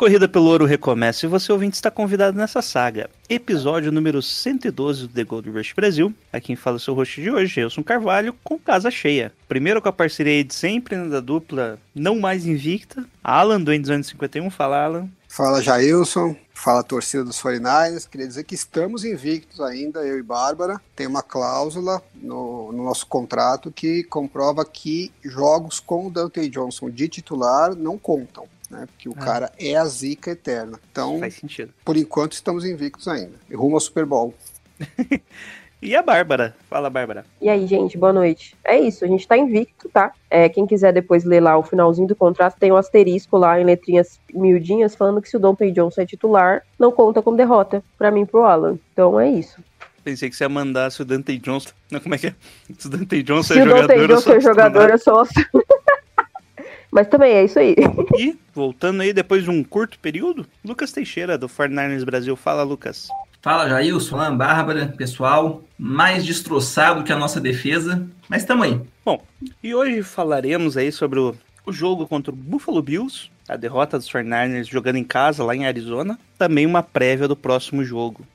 Corrida pelo ouro recomeça e você ouvinte está convidado nessa saga. Episódio número 112 do The Gold Rush Brasil. Aqui fala é o seu host de hoje, Elson Carvalho, com casa cheia. Primeiro com a parceria de sempre né, da dupla não mais invicta, Alan do Endzone 51. Fala, Alan. Fala Jailson, fala torcida dos 49ers. Queria dizer que estamos invictos ainda, eu e Bárbara. Tem uma cláusula no, no nosso contrato que comprova que jogos com o Dante Johnson de titular não contam. Né, porque o Ah. cara é a zica eterna. Então, Faz sentido. por enquanto, estamos invictos ainda. E rumo ao Super Bowl. E a Bárbara. Fala, Bárbara. E aí, gente, boa noite. É isso, a gente tá invicto, tá? É, quem quiser depois ler lá o finalzinho do contrato, tem um asterisco lá em letrinhas miudinhas falando que se o Dom Pay Johnson é titular, não conta como derrota pra mim e pro Alan. Então é isso. Pensei que você ia mandar se o Dante Johnson. Não, como é que é? Se o Dante Johnson Se é o jogador. Pay eu Johnson sou é jogador, eu sou. Mas também é isso aí. E, voltando aí depois de um curto período, Lucas Teixeira, do 49ers Brasil. Fala, Lucas. Fala Jailson, Alan, Bárbara, pessoal. Mais destroçado que a nossa defesa, mas tamo aí. Bom, e hoje falaremos aí sobre o, o jogo contra o Buffalo Bills, a derrota dos 49ers jogando em casa lá em Arizona, também uma prévia do próximo jogo.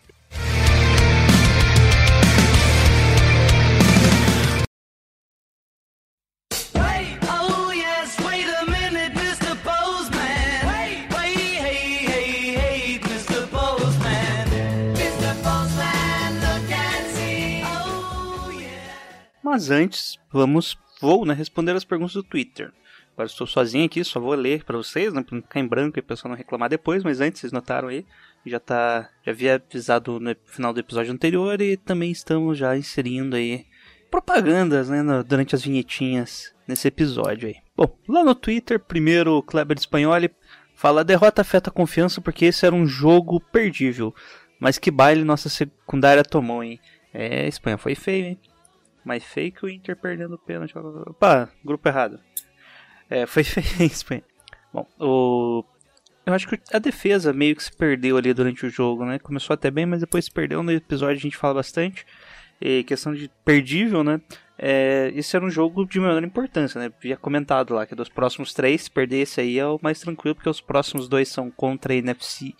Mas antes, vamos, vou né, responder as perguntas do Twitter. Agora estou sozinho aqui, só vou ler para vocês, né, para não ficar em branco e o pessoal não reclamar depois, mas antes, vocês notaram aí, já tá, já havia avisado no final do episódio anterior e também estamos já inserindo aí propagandas, né, no- durante as vinhetinhas nesse episódio aí. Bom, lá no Twitter, primeiro o Kleber Espanholi fala: a derrota afeta a confiança porque esse era um jogo perdível, mas que baile nossa secundária tomou, hein? É, Espanha foi feio, hein? Feio que o Inter perdendo o pênalti. Opa, grupo errado. É, foi feio, hein, Espanha. Bom, o. Eu acho que a defesa meio que se perdeu ali durante o jogo, né? Começou até bem, mas depois se perdeu. No episódio a gente fala bastante. E questão de perdível, né? É, esse era um jogo de menor importância, né? Havia comentado lá que dos próximos três, se perder esse aí é o mais tranquilo, porque os próximos dois são contra a NFC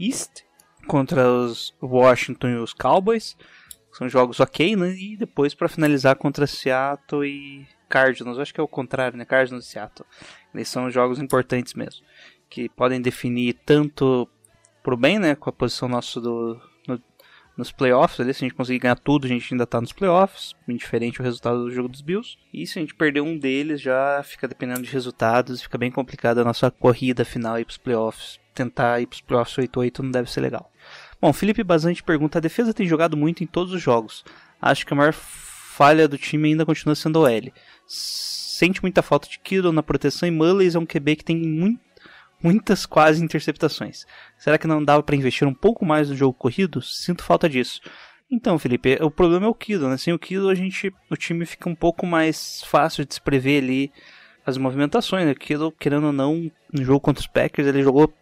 East, contra os Washington e os Cowboys. São jogos ok, né? E depois para finalizar contra Seattle e Cardinals. Acho que é o contrário, né? Cardinals e Seattle. Eles são jogos importantes mesmo. Que podem definir tanto pro bem, né? Com a posição nossa do, no- nos playoffs. Ali, se a gente conseguir ganhar tudo, a gente ainda tá nos playoffs. Indiferente o resultado do jogo dos Bills. E se a gente perder um deles, já fica dependendo de resultados. Fica bem complicada a nossa corrida final aí pros playoffs. Tentar ir pros playoffs 8-8 não deve ser legal. Bom, Felipe Bazante pergunta: a defesa tem jogado muito em todos os jogos. Acho que a maior falha do time ainda continua sendo o L. Sente muita falta de Kittle na proteção e Mullins é um QB que tem mui- muitas quase interceptações. Será que não dava para investir um pouco mais no jogo corrido? Sinto falta disso. Então, Felipe, o problema é o Kittle, né? Sem o Kittle, a gente, o time fica um pouco mais fácil de se prever ali as movimentações, né? O Kittle, querendo ou não, no jogo contra os Packers, ele jogou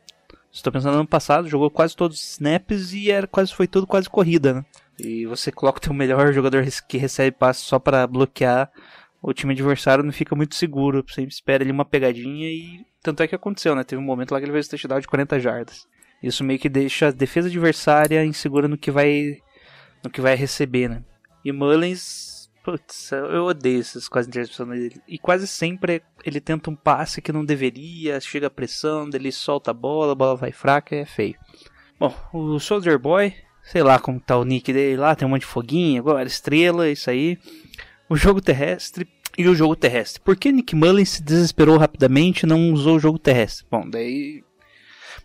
Estou pensando no ano passado, jogou quase todos os snaps e era quase foi tudo quase corrida, né? E você coloca o teu melhor jogador que recebe passe só para bloquear o time adversário não fica muito seguro. Você espera ali uma pegadinha e tanto é que aconteceu, né? Teve um momento lá que ele fez touchdown de 40 jardas. Isso meio que deixa a defesa adversária insegura no que vai no que vai receber, né? E Mullins, putz, eu odeio essas quase interceptações dele. E quase sempre ele tenta um passe que não deveria, chega a pressão, ele solta a bola, a bola vai fraca, é feio. Bom, o Soldier Boy, sei lá como tá o nick dele lá, tem um monte de foguinho, agora estrela, isso aí. O jogo terrestre e o jogo terrestre. Por que Nick Mullins se desesperou rapidamente e não usou o jogo terrestre? Bom, daí.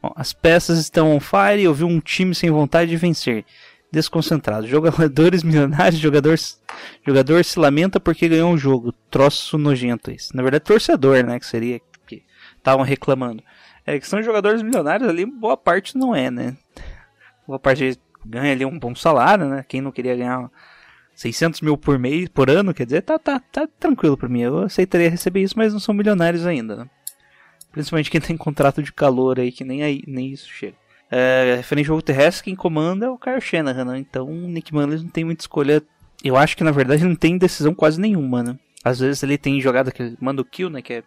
Bom, as peças estão on fire e eu vi um time sem vontade de vencer. Desconcentrado. Jogadores milionários, jogador, jogador se lamenta porque ganhou um jogo. Troço nojento isso. Na verdade, torcedor, né? Que seria que estavam reclamando. É que são jogadores milionários ali, boa parte não é, né? Boa parte ganha ali um bom salário, né? Quem não queria ganhar 600 mil por mês, por ano, quer dizer, tá, tá, tá tranquilo pra mim. Eu aceitaria receber isso, mas não são milionários ainda, né? Principalmente quem tem contrato de calor aí, que nem, aí, nem isso chega. É, referente ao jogo terrestre, quem comanda é o Kyle Shanahan, né? Então o Nick Mullins não tem muita escolha. Eu acho que na verdade não tem decisão quase nenhuma, né? Às vezes ele tem jogada que ele manda o kill, né? Que é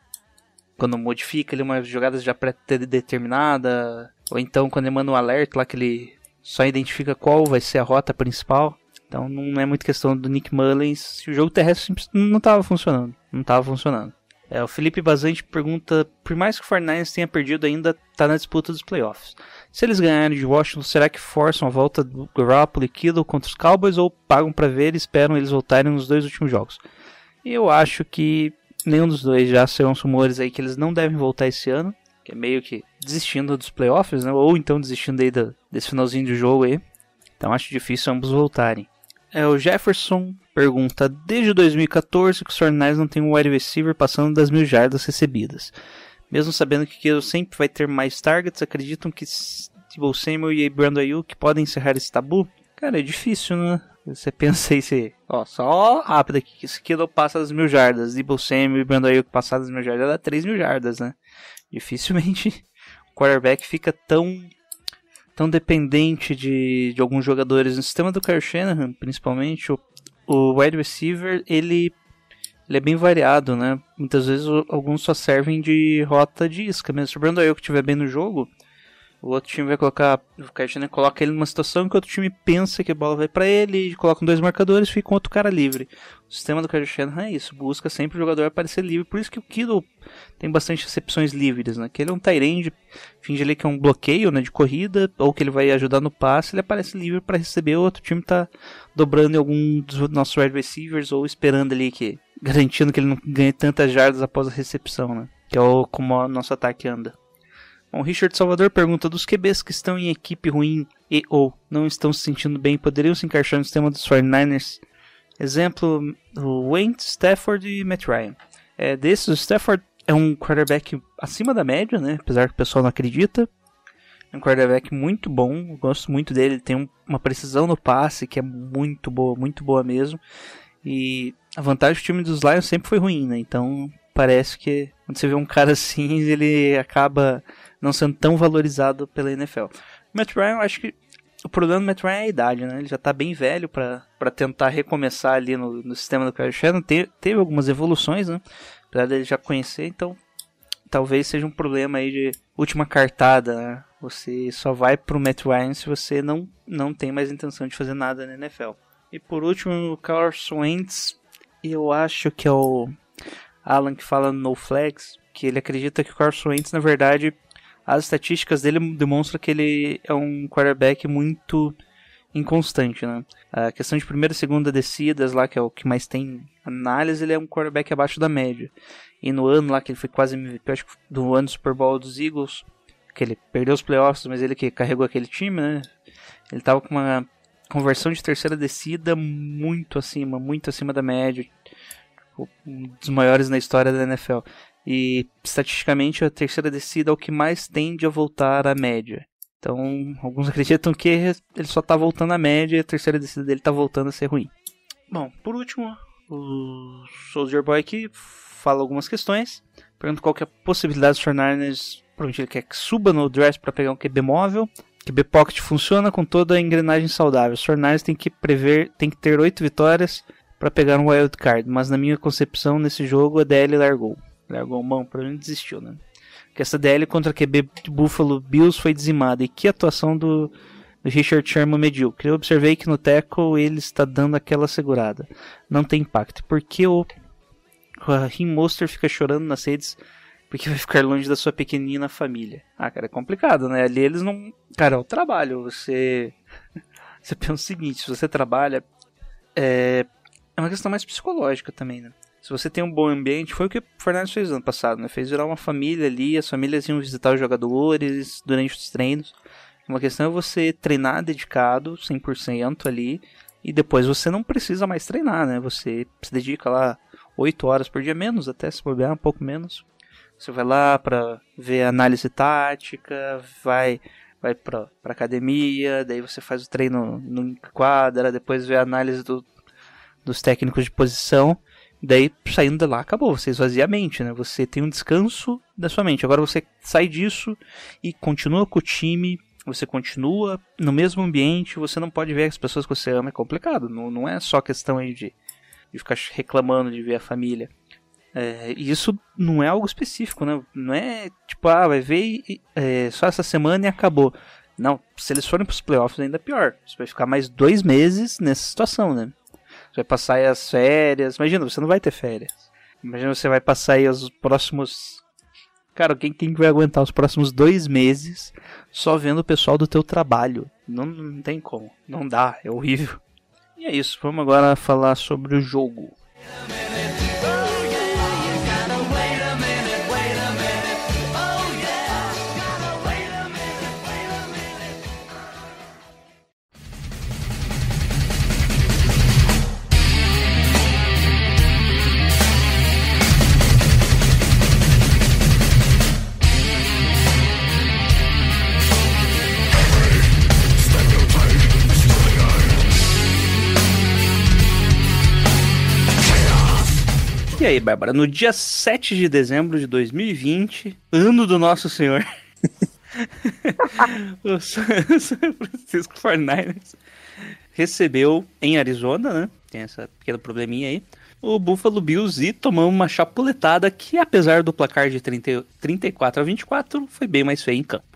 quando modifica ele umas jogadas já pré-determinada. Ou então quando ele manda um alerta lá que ele só identifica qual vai ser a rota principal. Então não é muito questão do Nick Mullins. O jogo terrestre não estava funcionando. Não estava funcionando. É, o Felipe Bazante pergunta: por mais que o 49ers tenha perdido, ainda está na disputa dos playoffs. Se eles ganharem de Washington, será que forçam a volta do Garoppolo e Kittle contra os Cowboys ou pagam para ver e esperam eles voltarem nos dois últimos jogos? Eu acho que nenhum dos dois já os rumores aí que eles não devem voltar esse ano, que é meio que desistindo dos playoffs, né? Ou então desistindo aí da- desse finalzinho de jogo aí. Então acho difícil ambos voltarem. É, o Jefferson pergunta: Desde 2014 que os 49ers não tem um wide receiver passando das mil jardas recebidas. Mesmo sabendo que Kittle sempre vai ter mais targets, acreditam que Tebow Samuel e Brandon Ayuk podem encerrar esse tabu? Cara, é difícil, né? Você pensa aí, se... Ó, só rápido aqui, que se Kittle passa das mil jardas, Debo Samuel e Brandon Ayuk passar das mil jardas, dá 3 mil jardas, né? Dificilmente o quarterback fica tão tão dependente de, de alguns jogadores. No sistema do Kyle Shanahan, principalmente, o, o wide receiver, ele, ele é bem variado, né? Muitas vezes alguns só servem de rota de isca mesmo. Se o Brandon Ayuk estiver bem no jogo, o outro time vai colocar. O Shanahan coloca ele numa situação que o outro time pensa que a bola vai pra ele, colocam dois marcadores fica um outro cara livre. O sistema do Shanahan é isso, busca sempre o jogador aparecer livre. Por isso que o Kittle tem bastante recepções livres, né? Que ele é um tight finge ali que é um bloqueio, né, de corrida, ou que ele vai ajudar no passe, ele aparece livre para receber, o outro time tá dobrando em algum dos nossos wide receivers ou esperando ali que garantindo que ele não ganhe tantas jardas após a recepção, né? Que é o como o nosso ataque anda. Bom, Richard Salvador pergunta dos QBs que estão em equipe ruim e ou não estão se sentindo bem, poderiam se encaixar no sistema dos 49ers? Exemplo, Wentz, Stafford e Matt Ryan. É, desses, o Stafford é um quarterback acima da média, né? Apesar que o pessoal não acredita. É um quarterback muito bom, gosto muito dele. Ele tem um- uma precisão no passe que é muito boa, muito boa mesmo. E a vantagem do time dos Lions sempre foi ruim, né? Então parece que quando você vê um cara assim, ele acaba não sendo tão valorizado pela NFL. O Matt Ryan, eu acho que o problema do Matt Ryan é a idade, né? Ele já tá bem velho pra tentar recomeçar ali no, no sistema do Kyle Shanahan. Te- teve algumas evoluções, né? Apesar dele já conhecer, então talvez seja um problema aí de última cartada, né? Você só vai pro Matt Ryan se você não, não tem mais intenção de fazer nada na NFL. E por último, o Carson Wentz, eu acho que é o Alan que fala no Flags, que ele acredita que o Carson Wentz, na verdade, as estatísticas dele demonstram que ele é um quarterback muito inconstante, né? A questão de primeira e segunda descidas lá, que é o que mais tem análise, ele é um quarterback abaixo da média. E no ano lá que ele foi quase MVP, acho que do ano do Super Bowl dos Eagles, que ele perdeu os playoffs, mas ele que carregou aquele time, né? Ele tava com uma conversão de terceira descida muito acima, muito acima da média. Um dos maiores na história da NFL. E estatisticamente a terceira descida é o que mais tende a voltar à média. Então, alguns acreditam que ele só tá voltando à média e a terceira descida dele tá voltando a ser ruim. Bom, por último, o Soldier Boy aqui fala algumas questões. Pergunta qual que é a possibilidade dos 49ers. Provavelmente ele quer que suba no draft para pegar um QB móvel. QB Pocket funciona com toda a engrenagem saudável. 49ers tem que prever, tem que ter 8 vitórias para pegar um wild card. Mas na minha concepção, nesse jogo, a DL largou. Largou mão, provavelmente desistiu, né? Que essa DL contra a QB Buffalo Bills foi dizimada. E que atuação do, do Richard Sherman medíocre. Eu observei que no tackle ele está dando aquela segurada. Não tem impacto. Porque o, o Raheem Monster fica chorando nas redes porque vai ficar longe da sua pequenina família. Ah, cara, é complicado, né? Ali eles não. Cara, é o trabalho. Você. Você pensa o seguinte: se você trabalha. É, é uma questão mais psicológica também, né? Se você tem um bom ambiente, foi o que o Fernandes fez ano passado, né? Fez virar uma família ali, as famílias iam visitar os jogadores durante os treinos. Uma questão é você treinar dedicado, 100% ali, e depois você não precisa mais treinar, né? Você se dedica lá 8 horas por dia, menos até, se bobear, um pouco menos. Você vai lá pra ver análise tática, vai vai pra, pra academia, daí você faz o treino no quadra, depois vê a análise do, dos técnicos de posição. Daí, saindo de lá, acabou. Você esvazia a mente, né? Você tem um descanso da sua mente. Agora você sai disso e continua com o time, você continua no mesmo ambiente, você não pode ver as pessoas que você ama, é complicado. Não, não é só questão aí de, de ficar reclamando de ver a família. É, e isso não é algo específico, né? Não é tipo, ah, vai ver e, é, só essa semana e acabou. Não, se eles forem pros playoffs ainda é pior. Você vai ficar mais dois meses nessa situação, né? Você vai passar aí as férias. Imagina, você não vai ter férias. Imagina você vai passar aí os próximos. Cara, quem, quem vai aguentar os próximos dois meses só vendo o pessoal do teu trabalho? Não, não tem como. Não dá, é horrível. E é isso, vamos agora falar sobre o jogo. E aí, Bárbara, no dia 7 de dezembro de 2020, ano do Nosso Senhor, o San Francisco 49ers recebeu em Arizona, né? Tem essa pequena probleminha aí. O Buffalo Bills e tomou uma chapuletada que, apesar do placar de 30, 34 a 24, foi bem mais feio em campo.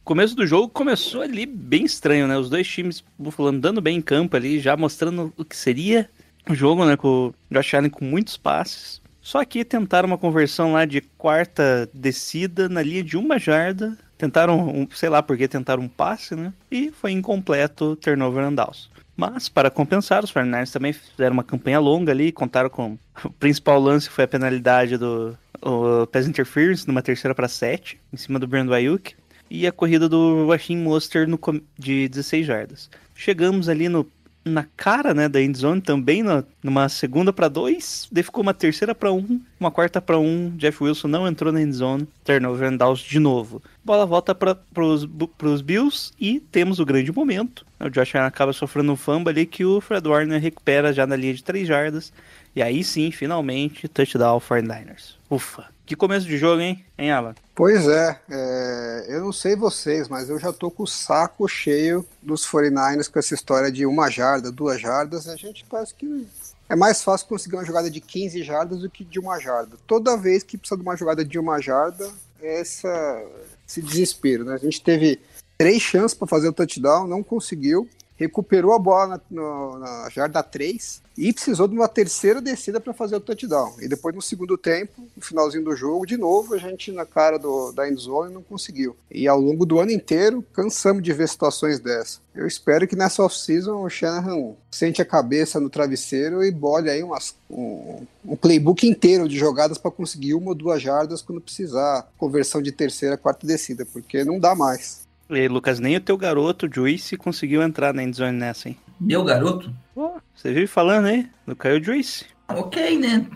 O começo do jogo começou ali bem estranho, né? Os dois times, Buffalo andando bem em campo ali, já mostrando o que seria o jogo, né? Com o Josh Allen com muitos passes. Só que tentaram uma conversão lá de quarta descida na linha de uma jarda. Tentaram, um, sei lá por que tentaram um passe, né? E foi incompleto turnover and downs. Mas, para compensar, os 49ers também fizeram uma campanha longa ali, contaram com... O principal lance foi a penalidade do o pass interference numa terceira para 7, em cima do Brandon Ayuk. E a corrida do Raheem Mostert no, de 16 jardas. Chegamos ali no na cara, né, da endzone também, na, numa segunda para dois, daí ficou uma terceira para um, uma quarta para um, Jeff Wilson não entrou na endzone, turnover and downs de novo. Bola volta para pros Bills e temos o grande momento. O Josh Allen acaba sofrendo um fumble ali que o Fred Warner recupera já na linha de três jardas. E aí sim, finalmente, touchdown 49ers. Ufa. Que começo de jogo, hein, hein Alan? Pois é, é, eu não sei vocês, mas eu já tô com o saco cheio dos 49ers com essa história de uma jarda, duas jardas. A gente parece que é mais fácil conseguir uma jogada de 15 jardas do que de uma jarda. Toda vez que precisa de uma jogada de uma jarda, é essa, esse desespero, né? A gente teve três chances para fazer o touchdown, não conseguiu. Recuperou a bola na, no- na jarda 3 e precisou de uma terceira descida para fazer o touchdown. E depois, no segundo tempo, no finalzinho do jogo, de novo, a gente na cara do, da endzone não conseguiu. E ao longo do ano inteiro, cansamos de ver situações dessa. Eu espero que nessa off-season o Shanahan sente a cabeça no travesseiro e bole aí umas, um, um playbook inteiro de jogadas para conseguir uma ou duas jardas quando precisar. Conversão de terceira, quarta descida, porque não dá mais. E Lucas, nem o teu garoto, Juice, conseguiu entrar na endzone nessa, hein? Meu garoto? Pô, você vive falando aí do Caio Juice. Ok, né?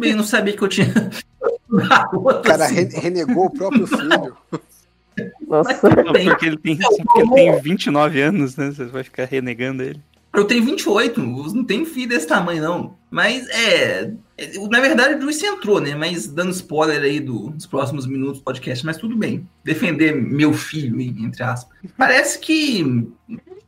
Eu não sabia que eu tinha. garoto, O cara assim. re- renegou o próprio filho. Nossa. Não, Tem. porque ele tem, porque ele tem 29 anos, né? Você vai ficar renegando ele. Eu tenho 28, não tenho filho desse tamanho, não. Mas é. É, Na verdade, o Juice entrou, né? Mas dando spoiler aí do- dos próximos minutos do podcast, mas tudo bem. Defender meu filho, entre aspas. Parece que.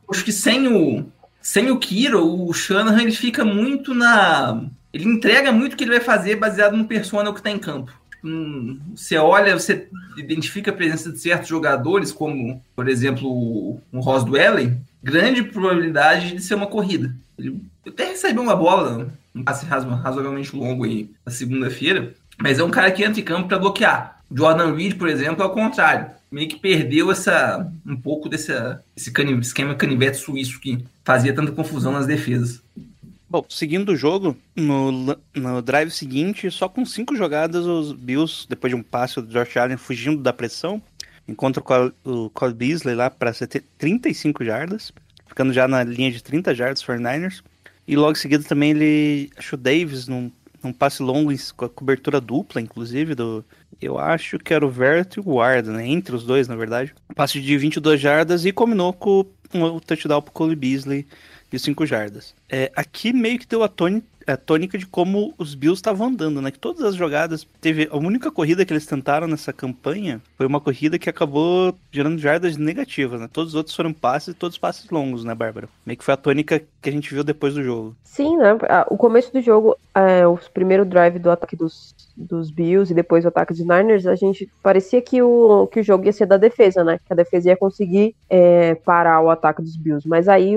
Acho que sem o. Sem o Kiro, o Shanahan ele fica muito na. Ele entrega muito o que ele vai fazer baseado no persona que tá em campo. Hum, você olha, você identifica a presença de certos jogadores, como, por exemplo, o, Ross Dwelly, grande probabilidade de ser uma corrida. Ele até recebeu uma bola, um passe razo- razoavelmente longo aí na segunda-feira, mas é um cara que entra em campo para bloquear. Jordan Reed, por exemplo, é o contrário. Meio que perdeu essa um pouco desse esse cani- esquema canivete suíço que fazia tanta confusão nas defesas. Bom, seguindo o jogo, no, no drive seguinte, só com cinco jogadas, os Bills, depois de um passe do Josh Allen fugindo da pressão, encontra o Cole Beasley lá para 35 jardas, ficando já na linha de 30 jardas 49ers. E logo em seguida também ele achou o Davis num, um passe longo com a cobertura dupla, inclusive, do. Eu acho que era o Vert e o Ward, né? Entre os dois, na verdade. Passe de 22 jardas e combinou com o touchdown pro Cole Beasley de 5 jardas. É, aqui meio que deu a, tôni- a tônica de como os Bills estavam andando, né? Que todas as jogadas. Teve. A única corrida que eles tentaram nessa campanha foi uma corrida que acabou gerando jardas negativas, né? Todos os outros foram passes todos passes longos, né, Bárbara? Meio que foi a tônica que a gente viu depois do jogo. Sim, né? O começo do jogo, é, o primeiro drive do ataque dos, dos Bills e depois o ataque dos Niners, a gente parecia que o, que o jogo ia ser da defesa, né? Que a defesa ia conseguir é, parar o ataque dos Bills. Mas aí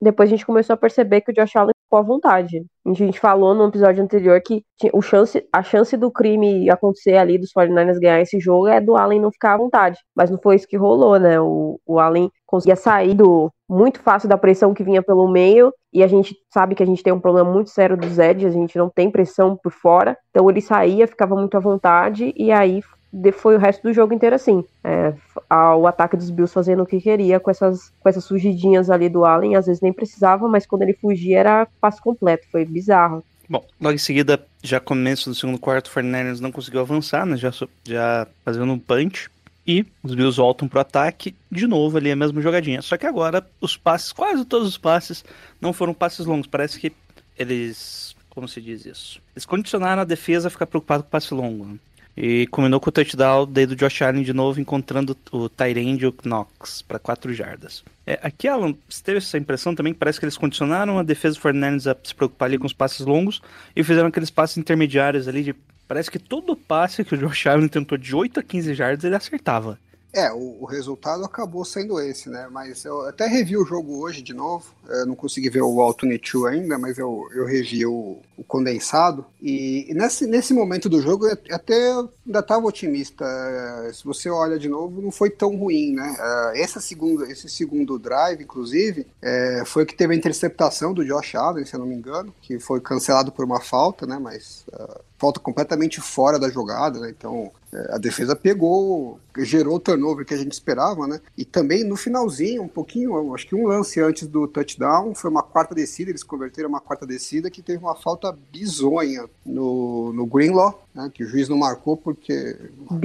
depois a gente começou a perceber que o Josh Allen ficou à vontade. A gente falou no episódio anterior que o chance, a chance do crime acontecer ali, dos 49ers ganhar esse jogo, é do Allen não ficar à vontade. Mas não foi isso que rolou, né? O, o Allen conseguia sair do, muito fácil da pressão que vinha pelo meio. E a gente sabe que a gente tem um problema muito sério dos edges, a gente não tem pressão por fora. Então ele saía, ficava muito à vontade, e aí foi o resto do jogo inteiro assim. É, o ataque dos Bills fazendo o que queria com essas, com essas fugidinhas ali do Allen, às vezes nem precisava, mas quando ele fugia era passe completo, foi bizarro. Bom, logo em seguida, já começo do segundo quarto, o 49ers não conseguiu avançar, né? Já, já fazendo um punch. E os Bills voltam pro ataque, de novo ali a mesma jogadinha. Só que agora os passes, quase todos os passes, não foram passes longos. Parece que eles. Como se diz isso? Eles condicionaram a defesa a ficar preocupado com passe longo. E combinou com o touchdown daí do Josh Allen de novo, encontrando o Tyrande e o Knox para 4 jardas. É, aqui, Alan, você teve essa impressão também? Parece que eles condicionaram a defesa do 49ers a se preocupar ali com os passes longos e fizeram aqueles passes intermediários ali de. Parece que todo passe que o Josh Allen tentou de 8 a 15 jardas ele acertava. É, o, o resultado acabou sendo esse, né? Mas eu até revi o jogo hoje de novo. Eu não consegui ver o Alternate 2 ainda, mas eu, eu revi o, o condensado. E, e nesse, nesse momento do jogo, eu até ainda estava otimista. Se você olha de novo, não foi tão ruim, né? Eh, Essa segunda, esse segundo drive, inclusive, eh, foi que teve a interceptação do Josh Allen, se eu não me engano, que foi cancelado por uma falta, né? Mas eh, falta completamente fora da jogada, né? Então eh, a defesa pegou, gerou o turnover que a gente esperava, né? E também no finalzinho, um pouquinho, acho que um lance antes do touchdown, foi uma quarta descida, eles converteram uma quarta descida que teve uma falta bizonha no, no Greenlaw, né? Que o juiz não marcou porque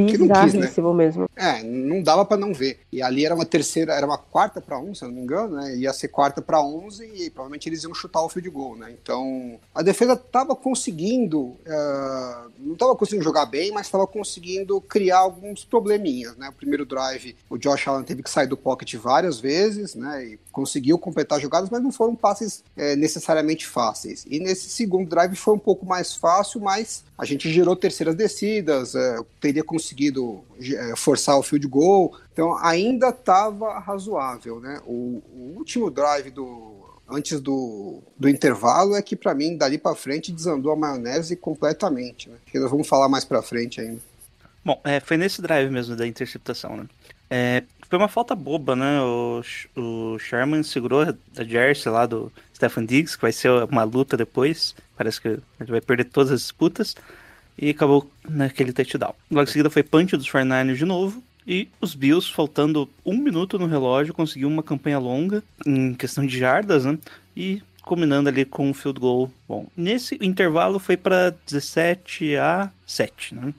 que não quis, né? Mesmo. É, não dava pra não ver. E ali era uma terceira, era uma quarta pra um, se eu não me engano, né? Ia ser quarta pra 11 e provavelmente eles iam chutar o field goal, né? Então, a defesa tava conseguindo, eh, não tava conseguindo jogar bem, mas tava conseguindo criar alguns probleminhas, né? O primeiro drive, o Josh Allen teve que sair do pocket várias vezes, né? E conseguiu completar jogadas, mas não foram passes eh, necessariamente fáceis. E nesse segundo drive foi um pouco mais fácil, mas a gente gerou terceiras descidas, eh, teria conseguido eh, forçar o field goal, então ainda estava razoável, né? O, o último drive do antes do, do intervalo é que para mim dali para frente desandou a maionese completamente, né? Que nós vamos falar mais para frente ainda. Bom, é, foi nesse drive mesmo da interceptação, né? É, foi uma falta boba, né? O, o Sherman segurou a jersey lá do Stephen Diggs, que vai ser uma luta depois. Parece que ele vai perder todas as disputas. E acabou naquele touchdown. Logo em seguida foi punch dos 49ers de novo. E os Bills, faltando um minuto no relógio, conseguiu uma campanha longa em questão de jardas, né? E combinando ali com um field goal. Bom, nesse intervalo foi para 17 a 7, né?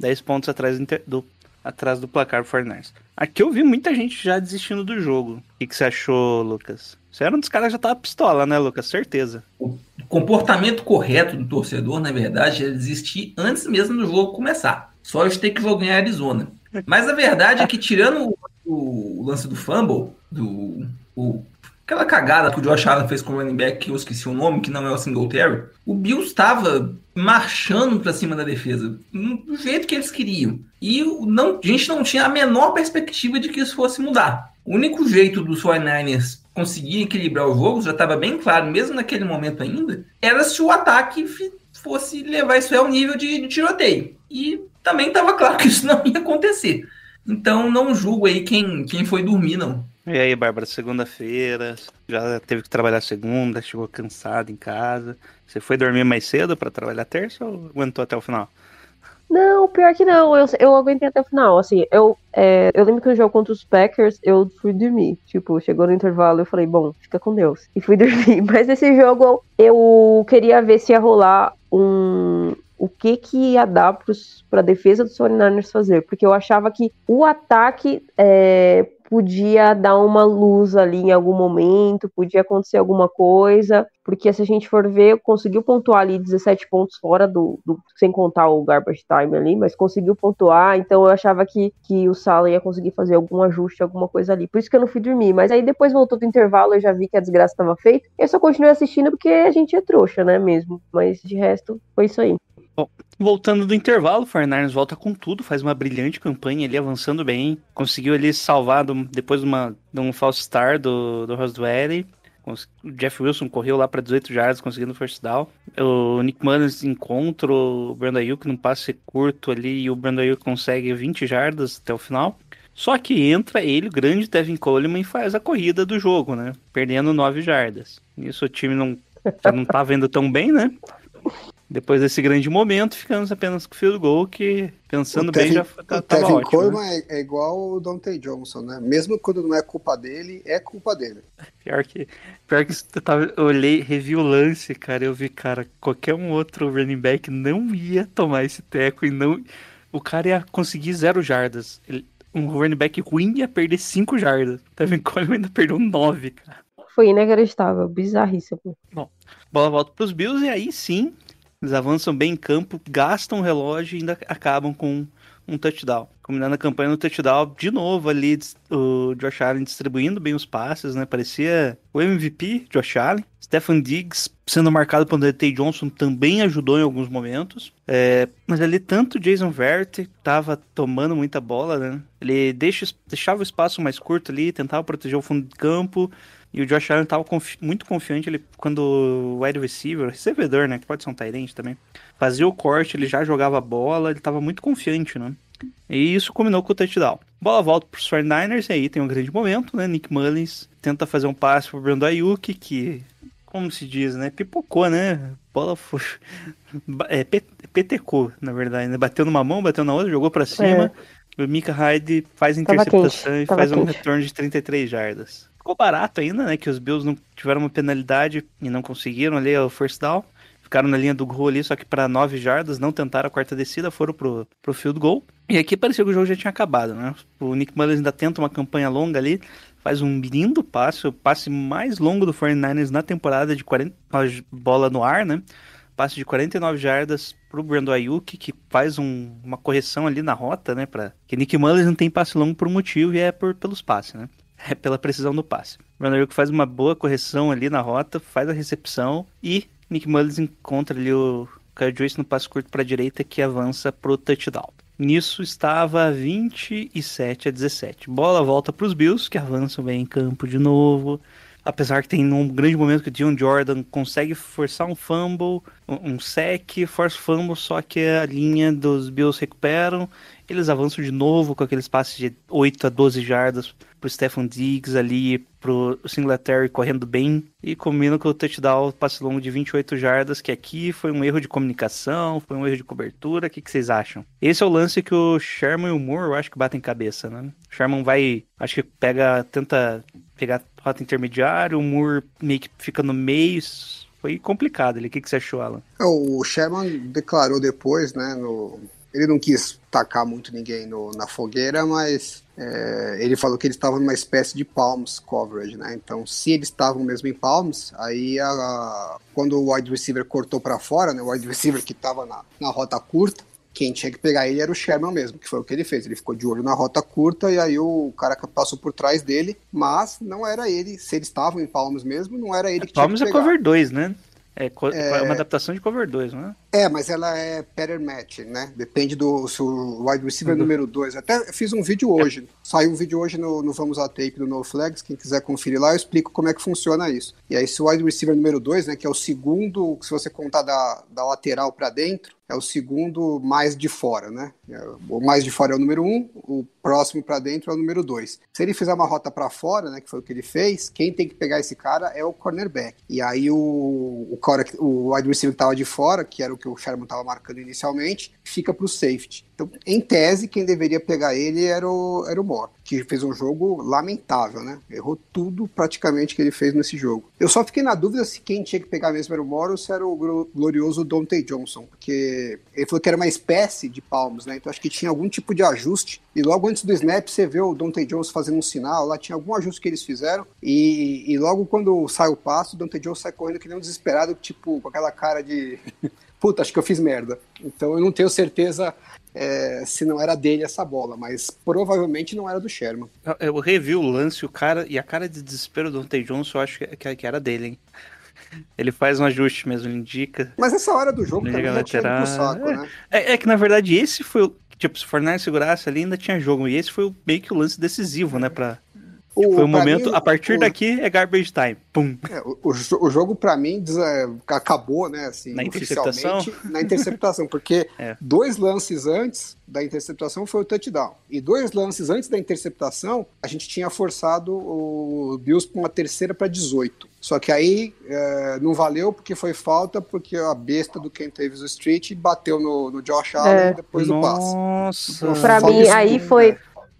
10 pontos atrás do, atrás do placar 49ers. Aqui eu vi muita gente já desistindo do jogo. O que, que você achou, Lucas? Você era um dos caras que já tava pistola, né, Lucas? Certeza. O comportamento correto do torcedor, na verdade, é desistir antes mesmo do jogo começar. Só de ter que jogar em Arizona. Mas a verdade é que, tirando o, o lance do fumble, do, o- aquela cagada que o Josh Allen fez com o running back, que eu esqueci o nome, que não é o Singletary, o Bills estava marchando para cima da defesa, do jeito que eles queriam. E não, a gente não tinha a menor perspectiva de que isso fosse mudar. O único jeito dos 49ers conseguir equilibrar o jogo, já estava bem claro, mesmo naquele momento ainda, era se o ataque fosse levar isso ao nível de, de tiroteio. E também estava claro que isso não ia acontecer. Então não julgo aí quem, quem foi dormir, não. E aí, Bárbara, segunda-feira, já teve que trabalhar segunda, chegou cansado em casa. Você foi dormir mais cedo pra trabalhar terça ou aguentou até o final? Não, pior que não. Eu, eu aguentei até o final. Assim, eu, é, eu lembro que no jogo contra os Packers eu fui dormir. Tipo, chegou no intervalo eu falei, bom, fica com Deus. E fui dormir. Mas nesse jogo eu queria ver se ia rolar um, o que que ia dar para a defesa dos 49ers fazer, porque eu achava que o ataque é, podia dar uma luz ali em algum momento, podia acontecer alguma coisa, porque se a gente for ver, conseguiu pontuar ali 17 pontos fora do, do sem contar o garbage time ali, mas conseguiu pontuar, então eu achava que, que o Sala ia conseguir fazer algum ajuste, alguma coisa ali, por isso que eu não fui dormir, mas aí depois voltou do intervalo, eu já vi que a desgraça estava feita, eu só continuei assistindo porque a gente é trouxa, né, mesmo, mas de resto, foi isso aí. Voltando do intervalo, o 49ers volta com tudo, faz uma brilhante campanha ali, avançando bem. Conseguiu ali salvar do- depois de, uma, de um false start do, do Roswell. O Jeff Wilson correu lá para 18 jardas, conseguindo first down. O Nick Mullins encontra o Brandon Ayuk num passe curto ali e o Brandon Ayuk consegue 20 jardas até o final. Só que entra ele, o grande Devin Coleman, e faz a corrida do jogo, né? Perdendo 9 jardas. Isso o time não, não tava indo tão bem, né? Depois desse grande momento, ficamos apenas com o field goal, que pensando o bem Tevin, já o tava Tevin ótimo. né? Coleman é, é igual o Dante Johnson, né? Mesmo quando não é culpa dele, é culpa dele. Pior que, pior que eu, tava, eu olhei, revi o lance, cara, eu vi, cara, qualquer um outro running back não ia tomar esse teco e não. O cara ia conseguir zero jardas. Ele- um running back ruim ia perder cinco jardas. Tevin Coleman ainda perdeu nove, cara. Foi inacreditável, bizarríssimo. Bola volta pros Bills e aí sim, eles avançam bem em campo, gastam o relógio e ainda acabam com um touchdown. Combinando a campanha no touchdown, de novo ali o Josh Allen distribuindo bem os passes, né? Parecia o MVP, Josh Allen. Stephen Diggs sendo marcado pelo DT Johnson também ajudou em alguns momentos. É, mas ali tanto Jason Verrett tava tomando muita bola, né? Ele deixa, deixava o espaço mais curto ali, tentava proteger o fundo de campo. E o Josh Allen tava confi- muito confiante ele, quando o wide receiver, recebedor, né? Que pode ser um Tyrant também. Fazia o corte, ele já jogava a bola, ele tava muito confiante, né? E isso combinou com o touchdown. Bola volta pros 49ers, e aí tem um grande momento, né? Nick Mullins tenta fazer um passe pro Brandon Ayuk, que, como se diz, né? Pipocou, né? Bola foi... É, pe- petecou, na verdade, né? Bateu numa mão, bateu na outra, jogou pra cima. O Mika Hyde faz interceptação e faz um quente. retorno de 33 jardas. Ficou barato ainda, né? Que os Bills não tiveram uma penalidade e não conseguiram ali o first down. Ficaram na linha do gol ali, só que para 9 jardas, não tentaram a quarta descida, foram pro, pro field goal. E aqui parecia que o jogo já tinha acabado, né? O Nick Mullins ainda tenta uma campanha longa ali, faz um lindo passe, o passe mais longo do 49ers na temporada de 40 bola no ar, né? Passe de 49 jardas pro Brandon Ayuk, que faz um- uma correção ali na rota, né? Pra... Que Nick Mullins não tem passe longo por um motivo e é por, pelos passes, né? É pela precisão do passe. O Brandon Ayuk faz uma boa correção ali na rota, faz a recepção e Nick Mullins encontra ali o Kyle Joyce no passe curto para a direita que avança pro touchdown. Nisso estava 27 a 17. Bola volta para os Bills, que avançam bem em campo de novo. Apesar que tem um grande momento que o Dion Jordan consegue forçar um fumble, um, sec, força fumble, só que a linha dos Bills recuperam. Eles avançam de novo com aqueles passes de 8 a 12 jardas pro Stephen Diggs ali, pro Singletary correndo bem. E combina com o touchdown, passe longo de 28 jardas, que aqui foi um erro de comunicação, foi um erro de cobertura. O que, que vocês acham? Esse é o lance que o Sherman e o Moore, eu acho que batem cabeça, né? O Sherman vai, acho que pega, tenta pegar rota intermediária, o Moore meio que fica no meio. Foi complicado ali. O que, que você achou, Alan? É, O Sherman declarou depois, né? no- Ele não quis tacar muito ninguém no- na fogueira, mas é, ele falou que eles estavam numa espécie de palms coverage, né? Então, se eles estavam mesmo em palms, aí a- quando o wide receiver cortou para fora, né? O wide receiver que estava na, na rota curta, quem tinha que pegar ele era o Sherman mesmo, que foi o que ele fez. Ele ficou de olho na rota curta e aí o cara passou por trás dele, mas não era ele. Se eles estavam em palms mesmo, não era ele que tinha Palmas que é pegar. cover 2, né? É, co- É. é uma adaptação de cover 2, não é? É, mas ela é pattern match, né? Depende do se o wide receiver Uhum. número 2. Até fiz um vídeo hoje. Saiu um vídeo hoje no, no Vamos a Tape do No Flags. Quem quiser conferir lá, eu explico como é que funciona isso. E aí, se o wide receiver número 2, né? Que é o segundo, se você contar da, da lateral para dentro, é o segundo mais de fora, né? É, O mais de fora é o número 1, um, o próximo para dentro é o número 2. Se ele fizer uma rota para fora, né? Que foi o que ele fez, quem tem que pegar esse cara é o cornerback. E aí o, o, cara, o wide receiver que tava de fora, que era o que que o Sherman estava marcando inicialmente, fica para o safety. Então, em tese, quem deveria pegar ele era o, era o Moore, que fez um jogo lamentável, né? Errou tudo praticamente que ele fez nesse jogo. Eu só fiquei na dúvida se quem tinha que pegar mesmo era o Moore ou se era o glo- glorioso Dante Johnson, porque ele falou que era uma espécie de palmos, né? Então acho que tinha algum tipo de ajuste. E logo antes do snap, você vê o Dante Johnson fazendo um sinal, lá tinha algum ajuste que eles fizeram. E, e logo quando sai o passo, o Dante Johnson sai correndo que nem um desesperado, tipo, com aquela cara de. Puta, acho que eu fiz merda. Então eu não tenho certeza é, se não era dele essa bola, mas provavelmente não era do Sherman. Eu- revi o lance o cara, e a cara de desespero do Dante Johnson eu acho que, que, era dele, hein? Ele faz um ajuste mesmo, ele indica. Mas essa hora do jogo também já ido pro saco, né? É, é que na verdade esse foi o. Tipo, se o Fortnite segurasse ali, ainda tinha jogo. E esse foi o- meio que o lance decisivo, né? Pra, foi o pra momento. mim, a partir o- daqui é garbage time. Pum. É, o, o jo- o jogo, pra mim, des- é, acabou, né, assim, Na interceptação? oficialmente, na interceptação, porque É. dois lances antes da interceptação foi o touchdown. E dois lances antes da interceptação, a gente tinha forçado o Bills pra uma terceira para 18. Só que aí é, não valeu porque foi falta, porque a besta do Ken Davis Street bateu no, no Josh Allen depois do passe. Nossa. Pra Falta mim, aí foi.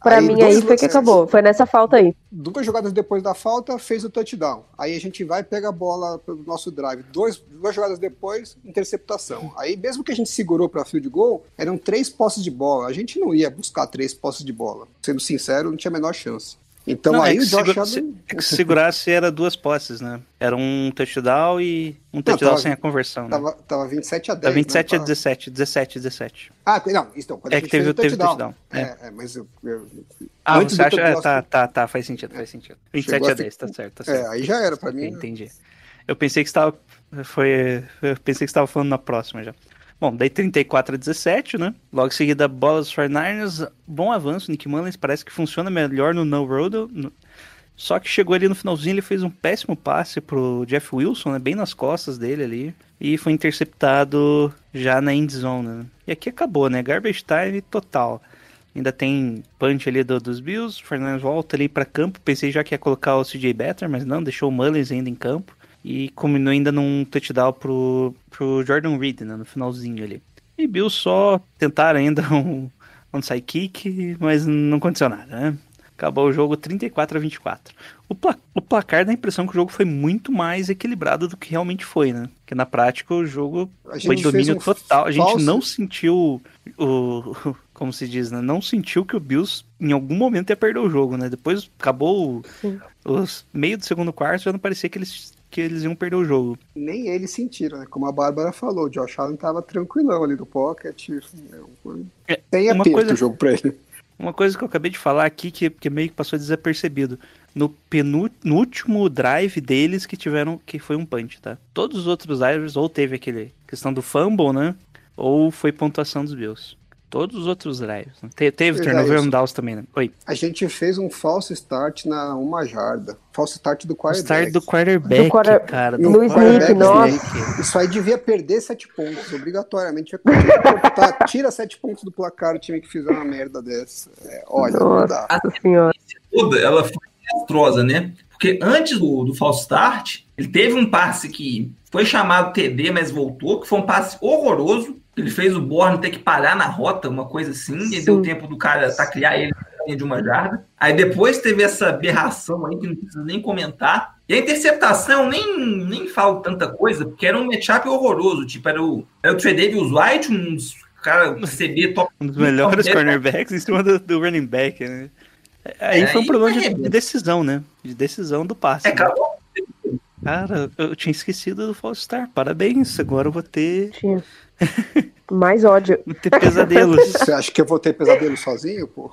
Pra Aí mim, aí foi que acabou. Foi nessa falta aí. duas jogadas depois da falta, fez o touchdown. Aí a gente vai, pega a bola pelo nosso drive. Dois, duas jogadas depois, interceptação. Aí, mesmo que a gente segurou para field goal, eram três posses de bola. A gente não ia buscar três posses de bola. Sendo sincero, não tinha a menor chance. Então Não, é aí que o Josh segura- Allen. se- é que se segurasse era duas posses, né? Era um touchdown e um touchdown tava- sem a conversão, né? Tava, tava 27 a 10. Tá 27 né? a 17, 17 a 17. Ah, não, então, quando É que teve- o touchdown. touchdown, É, é, mas eu, eu- Ah, você acha? É, touchdown, tá, tá, tá, faz sentido, faz sentido. 27 Chegou a a fi- 10, tá certo, tá É, certo. aí já era pra mim. Entendi. Eu pensei que estava foi eu pensei que estava falando na próxima já. Bom, daí 34 a 17, né? Logo em seguida, bola dos 49ers, bom avanço, Nick Mullins parece que funciona melhor no no road. no- Só que chegou ali no finalzinho, ele fez um péssimo passe pro Jeff Wilson, né? Bem nas costas dele ali. E foi interceptado já na end zone, né? E aqui acabou, né? Garbage time total. Ainda tem punch ali do- dos Bills, Fernandes volta ali pra campo. Pensei já que ia colocar o CJ Better, mas não, deixou o Mullins ainda em campo. E combinou ainda num touchdown pro, pro Jordan Reed, né, no finalzinho ali. E Bills só tentaram ainda um onside kick, mas não aconteceu nada, né? Acabou o jogo 34 a 24. O, pla o placar dá a impressão que o jogo foi muito mais equilibrado do que realmente foi, né? Porque na prática o jogo foi fez domínio um total. A gente falso- não sentiu o. Como se diz, né? Não sentiu que o Bills em algum momento ia perder o jogo, né? Depois acabou o, os meio do segundo quarto, já não parecia que eles, que eles iam perder o jogo. nem eles sentiram, né? Como a Bárbara falou, o Josh Allen tava tranquilão ali no pocket. É, Tem uma aperto coisa- o jogo pra ele. Uma coisa que eu acabei de falar aqui, que, que meio que passou desapercebido. No, no último drive deles que tiveram, que foi um punch, tá? Todos os outros drives, ou teve aquele questão do fumble, né? Ou foi pontuação dos Bills. Todos os outros drives. Te- teve turnover isso. on downs também, né? Oi. A gente fez um falso start na uma jarda. Falso start do quarterback. start do quarterback, Do quarter- cara. No No quarterback, nossa. Isso aí devia perder sete pontos, obrigatoriamente. Cortar, tira sete pontos do placar o time que fizer uma merda dessa. É, olha, não dá. Nossa senhora. toda, ela foi desastrosa, né? Porque antes do, do false start, ele teve um passe que foi chamado TD, mas voltou, que foi um passe horroroso. Ele fez o Borne ter que parar na rota, uma coisa assim, e deu tempo do cara taclear ele de uma jarda. Aí depois teve essa aberração aí que não precisa nem comentar. E a interceptação, nem, nem falo tanta coisa, porque era um matchup horroroso. Tipo, era o, era o Trey Davis White, uns cara CB top Um dos melhores top cornerbacks em cima do, do running back, né? Aí É, foi um problema de, de decisão, né? De decisão do passe. É, né? acabou. Cara, eu tinha esquecido do False Star. Parabéns, agora eu vou ter, Tinha. Mais ódio. vou ter pesadelos. Você acha que eu vou ter pesadelo sozinho, pô?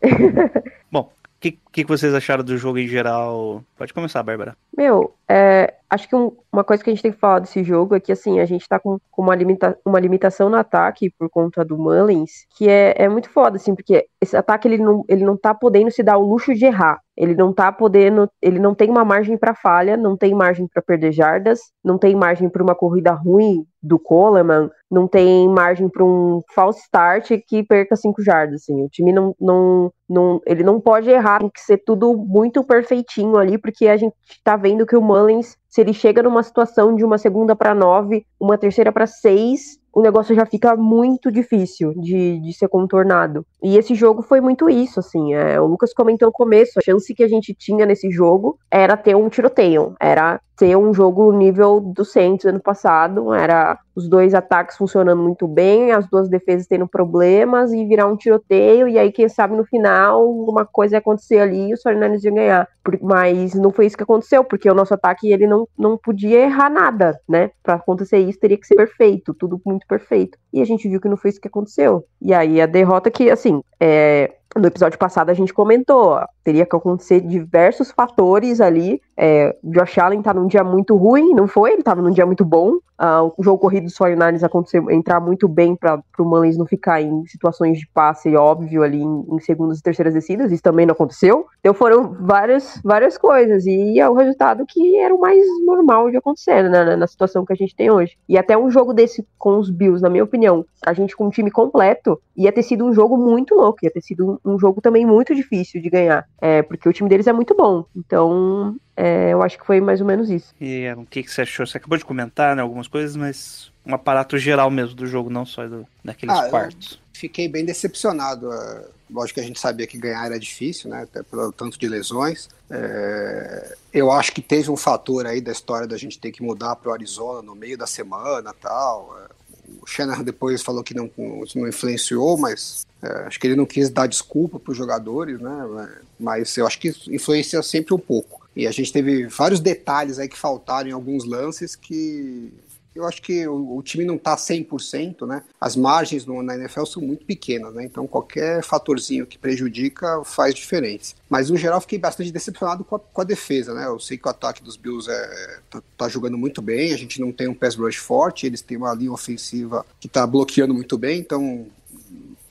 Bom, o que, que que vocês acharam do jogo em geral? Pode começar, Bárbara. Meu, é, acho que um- uma coisa que a gente tem que falar desse jogo é que, assim, a gente tá com, com uma, limita, uma limitação no ataque por conta do Mullins, que é, é muito foda, assim, porque esse ataque ele não, ele não tá podendo se dar o luxo de errar. Ele não tá podendo, ele não tem uma margem pra falha, não tem margem pra perder jardas, não tem margem pra uma corrida ruim do Coleman, não tem margem pra um false start que perca cinco jardas, assim. O time não, não, não, ele não pode errar, tem que ser tudo muito perfeitinho ali, porque a gente tá vendo que o Mullins, se ele chega numa uma situação de uma segunda para nove, uma terceira para seis, o negócio já fica muito difícil de, de ser contornado. E esse jogo foi muito isso, assim. É, o Lucas comentou no começo, a chance que a gente tinha nesse jogo era ter um tiroteio, era ter um jogo nível do Saints ano passado, era os dois ataques funcionando muito bem, as duas defesas tendo problemas e virar um tiroteio, e aí quem sabe no final uma coisa ia acontecer ali e os 49ers iam ganhar. Mas não foi isso que aconteceu, porque o nosso ataque ele não, não podia errar nada, né? Pra acontecer isso teria que ser perfeito, tudo muito perfeito. E a gente viu que não foi isso que aconteceu. E aí a derrota que, assim, é, no episódio passado a gente comentou, teria que acontecer diversos fatores ali. É, Josh Allen tá num dia muito ruim, não foi? Ele tava num dia muito bom. Ah, o jogo corrido dos 49ers aconteceu, entrar muito bem para o Mullins não ficar em situações de passe óbvio ali em, em segundas e terceiras descidas. Isso também não aconteceu. Então foram várias, várias coisas. E é o resultado que era o mais normal de acontecer né, na, na situação que a gente tem hoje. E até um jogo desse com os Bills, na minha opinião, a gente com um time completo, ia ter sido um jogo muito louco, ia ter sido um, um jogo também muito difícil de ganhar. É, porque o time deles é muito bom. Então, é, eu acho que foi mais ou menos isso. E Aaron, o que, que você achou? Você acabou de comentar né, algumas coisas, mas um aparato geral mesmo do jogo, não só do, daqueles Ah, quartos. Fiquei bem decepcionado. é, Lógico que a gente sabia que ganhar era difícil, né? Até pelo tanto de lesões. É, Eu acho que teve um fator aí da história da gente ter que mudar para o Arizona no meio da semana tal. O Shanahan depois falou que não, não influenciou, mas é, acho que ele não quis dar desculpa para os jogadores, né? Mas eu acho que influencia sempre um pouco. E a gente teve vários detalhes aí que faltaram em alguns lances que eu acho que o, o time não está 100%, né? As margens no, na NFL são muito pequenas, né? Então qualquer fatorzinho que prejudica faz diferença. Mas no geral fiquei bastante decepcionado com a, com a defesa, né? Eu sei que o ataque dos Bills é, tá, tá jogando muito bem, a gente não tem um pass rush forte, eles têm uma linha ofensiva que está bloqueando muito bem, então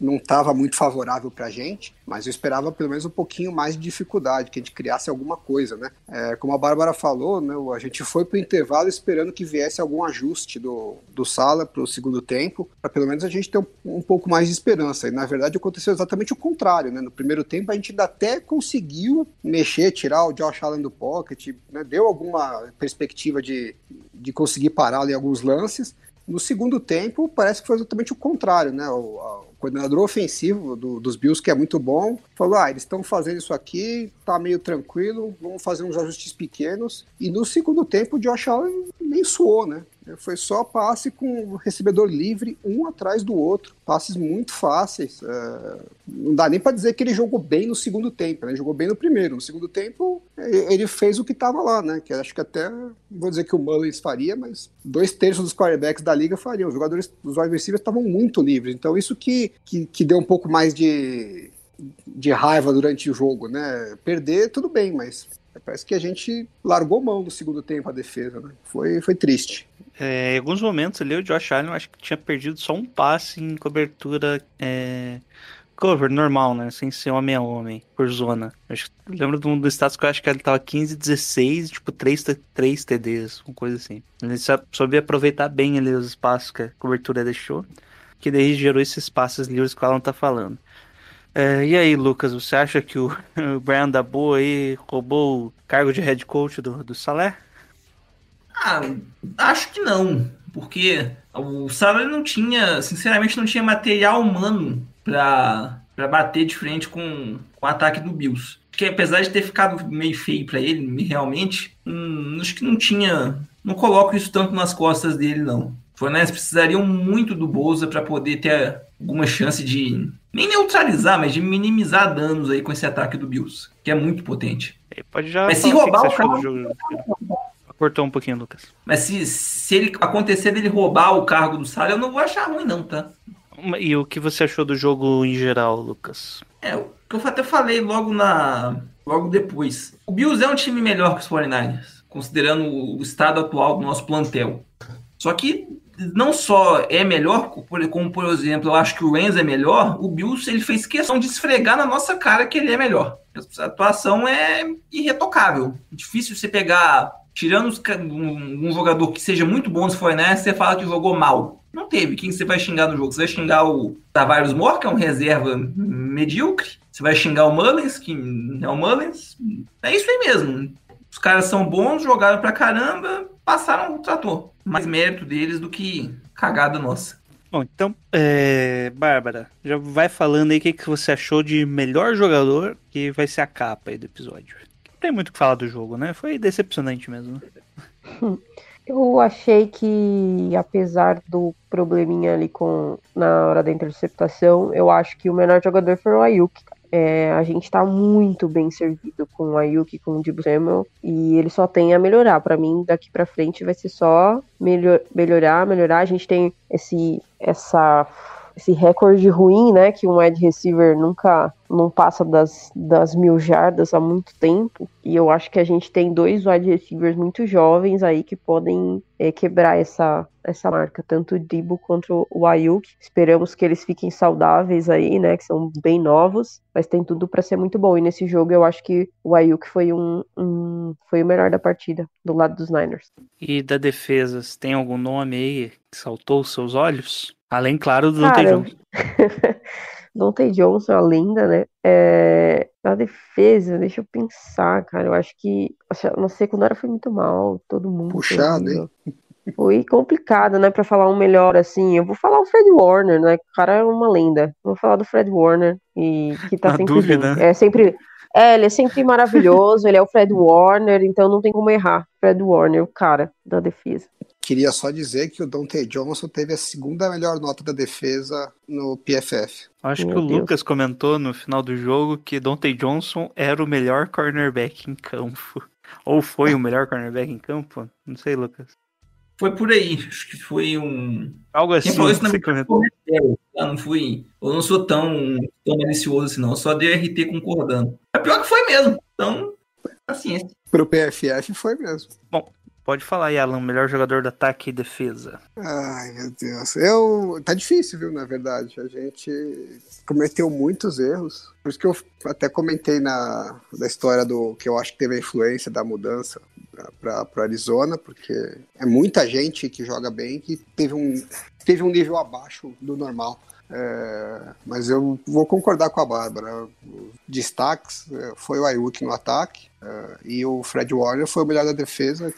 não estava muito favorável para a gente, mas eu esperava pelo menos um pouquinho mais de dificuldade, que a gente criasse alguma coisa, né? É, como a Bárbara falou, né, a gente foi para o intervalo esperando que viesse algum ajuste do, do Sala para o segundo tempo, para pelo menos a gente ter um, um, pouco mais de esperança. E na verdade aconteceu exatamente o contrário, né? No primeiro tempo a gente ainda até conseguiu mexer, tirar o Josh Allen do pocket, né? deu alguma perspectiva de, de conseguir parar ali alguns lances. No segundo tempo, parece que foi exatamente o contrário, né? O, coordenador ofensivo do, dos Bills, que é muito bom, falou: ah, eles estão fazendo isso aqui, tá meio tranquilo, vamos fazer uns ajustes pequenos. E no segundo tempo, o Josh Allen nem suou, né? Foi só passe com o recebedor livre, um atrás do outro. Passes muito fáceis. É... Não dá nem para dizer que ele jogou bem no segundo tempo, né? Ele jogou bem no primeiro. No segundo tempo, ele fez o que estava lá, né? Que acho que até, não vou dizer que o Mullins faria, mas dois terços dos quarterbacks da liga fariam. Os jogadores, os receivers estavam muito livres. Então, isso que, que, que deu um pouco mais de, de raiva durante o jogo, né? Perder, tudo bem, mas parece que a gente largou mão no segundo tempo a defesa, né? Foi, foi triste. É, em alguns momentos ali o Josh Allen acho que tinha perdido só um passe em cobertura é, cover normal, né? Sem ser homem a homem, por zona. Acho, lembro de um dos status que eu acho que ele tava 15, 16, tipo 3, 3 TDs, uma coisa assim. Ele soube aproveitar bem ali os espaços que a cobertura deixou, que daí gerou esses passes livres que o Alan tá falando. É, e aí, Lucas, você acha que o, o Brian Daboa aí roubou o cargo de head coach do, do Salé? Ah, acho que não, porque o Salé não tinha, sinceramente, não tinha material humano pra, pra bater de frente com, com o ataque do Bills. Porque apesar de ter ficado meio feio pra ele, realmente, hum, acho que não tinha, não coloco isso tanto nas costas dele, não. Fornés precisariam muito do Bolsa para poder ter alguma chance de nem neutralizar, mas de minimizar danos aí com esse ataque do Bills, que é muito potente. Ele pode já mas se roubar o carro... jogo... Cortou um pouquinho, Lucas. Mas se, se ele acontecer dele roubar o cargo do Saleh, eu não vou achar ruim, não, tá? E o que você achou do jogo em geral, Lucas? É, o que eu até falei logo na logo depois. O Bills é um time melhor que os 49ers, considerando o estado atual do nosso plantel. Só que não só é melhor, como por exemplo, eu acho que o Rams é melhor, o Bills ele fez questão de esfregar na nossa cara que ele é melhor. A atuação é irretocável. Difícil você pegar, tirando os, um, um, jogador que seja muito bom nos 49ers, você fala que jogou mal. Não teve. Quem você vai xingar no jogo? Você vai xingar o Tavares Moore, que é um reserva medíocre. Você vai xingar o Mullins, que é o Mullins. É isso aí mesmo. Os caras são bons, jogaram pra caramba, passaram o trator. Mais mérito deles do que cagada nossa. Bom, então, é, Bárbara, já vai falando aí o que, que você achou de melhor jogador, que vai ser a capa aí do episódio. Tem muito o que falar do jogo, né? Foi decepcionante mesmo. Eu achei que, apesar do probleminha ali com na hora da interceptação, eu acho que o melhor jogador foi o Ayuk. É, a gente tá muito bem servido com o Ayuk, com o Dibu Samuel, e ele só tem a melhorar. Pra mim, daqui pra frente vai ser só melhor, melhorar, melhorar. A gente tem esse, essa, esse recorde ruim, né? Que um wide receiver nunca não passa das, das mil jardas há muito tempo. E eu acho que a gente tem dois wide receivers muito jovens aí que podem é, quebrar essa, essa marca, tanto o Dibo quanto o Ayuk. Esperamos que eles fiquem saudáveis aí, né? Que são bem novos, mas tem tudo para ser muito bom. E nesse jogo eu acho que o Ayuk foi um, um foi o melhor da partida do lado dos Niners. E da defesa, tem algum nome aí que saltou os seus olhos? Além, claro, do Dante Cara, Johnson. Dante Johnson, a lenda, né? É, na defesa, deixa eu pensar, cara. Eu acho que na secundária foi muito mal, todo mundo. Puxado, horrível. Foi complicado, né? Pra falar um melhor assim. Eu vou falar o Fred Warner, né? O cara é uma lenda. Vou falar do Fred Warner e que tá Na sempre dúvida, bem. É sempre. É, ele é sempre maravilhoso. ele é o Fred Warner, então não tem como errar. Fred Warner, o cara da defesa. Queria só dizer que o Dante Johnson teve a segunda melhor nota da defesa no PFF. Acho que Meu o Deus. Lucas comentou no final do jogo que Dante Johnson era o melhor cornerback em campo. Ou foi o melhor cornerback em campo? Não sei, Lucas. Foi por aí. Acho que foi um. Algo assim. Falou isso na você minha comentou. Eu não fui. Eu não sou tão, tão malicioso assim, não. Eu só dei RT concordando. É pior que foi mesmo. Então, paciência. Pro PFF foi mesmo. Pode falar aí, Alan, melhor jogador de ataque e defesa. Ai, meu Deus. Eu... Tá difícil, viu, na verdade. A gente cometeu muitos erros. Por isso que eu até comentei na da história do que eu acho que teve a influência da mudança para Arizona, porque é muita gente que joga bem que teve um, teve um nível abaixo do normal. É, mas eu vou concordar com a Bárbara. Destaques é, foi o Ayuk no ataque é, e o Fred Warner foi o melhor da defesa,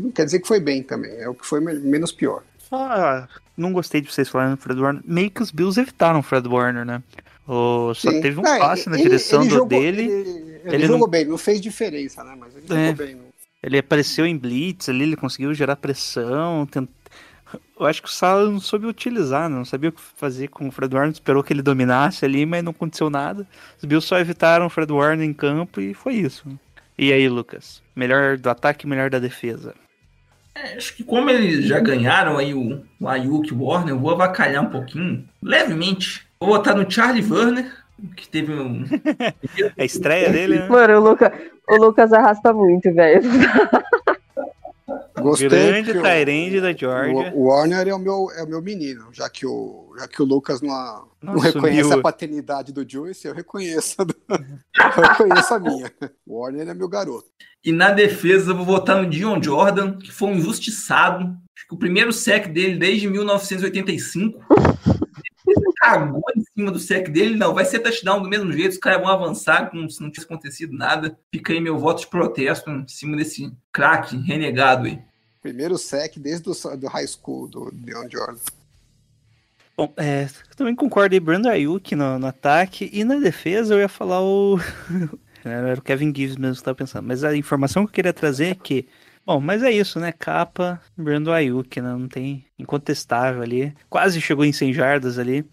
que não quer dizer que foi bem também, é o que foi me- menos pior. Ah, não gostei de vocês falarem do Fred Warner. Meio que os Bills evitaram o Fred Warner, né? O- só Sim. teve um Ah, passe na ele- direção ele jogou- dele. Ele, ele jogou não- bem, não fez diferença, né? Mas ele É. jogou bem. não- Ele apareceu em blitz ali, ele conseguiu gerar pressão. tent- Eu acho que o Sala não soube utilizar, não sabia o que fazer com o Fred Warner. Esperou que ele dominasse ali, mas não aconteceu nada. Os Bills só evitaram o Fred Warner em campo e foi isso. E aí, Lucas? Melhor do ataque melhor da defesa. É, acho que como eles já ganharam aí o, o Ayuk e o Warner, eu vou avacalhar um pouquinho, levemente. Vou botar no Charlie Werner, que teve um. A estreia dele, né? Mano, o, Luca, o Lucas arrasta muito, velho. Gostei. Grande Tyrande da Georgia. O, o Warner é o, meu, é o meu menino, já que o, já que o Lucas não, não Nossa, reconhece a paternidade do Juice, eu reconheço, a eu reconheço a minha. O Warner é meu garoto. E na defesa, eu vou votar no Dion Jordan, que foi um injustiçado. Acho que o primeiro sec dele desde 1985. Cagou em cima do sec dele. Não, vai ser touchdown do mesmo jeito. Os caras vão avançar como se não tivesse acontecido nada. Fica aí meu voto de protesto em cima desse craque renegado aí. Primeiro sec desde o do high school do Deon Jordan. Bom, é, eu também concordo aí, Brandon Ayuk no, no ataque e na defesa eu ia falar o. Era o Kevin Gibbs mesmo que eu tava pensando. Mas a informação que eu queria trazer é que. Bom, mas é isso, né? Capa, Brandon Ayuk, né? Não tem incontestável ali. Quase chegou em 100 jardas ali.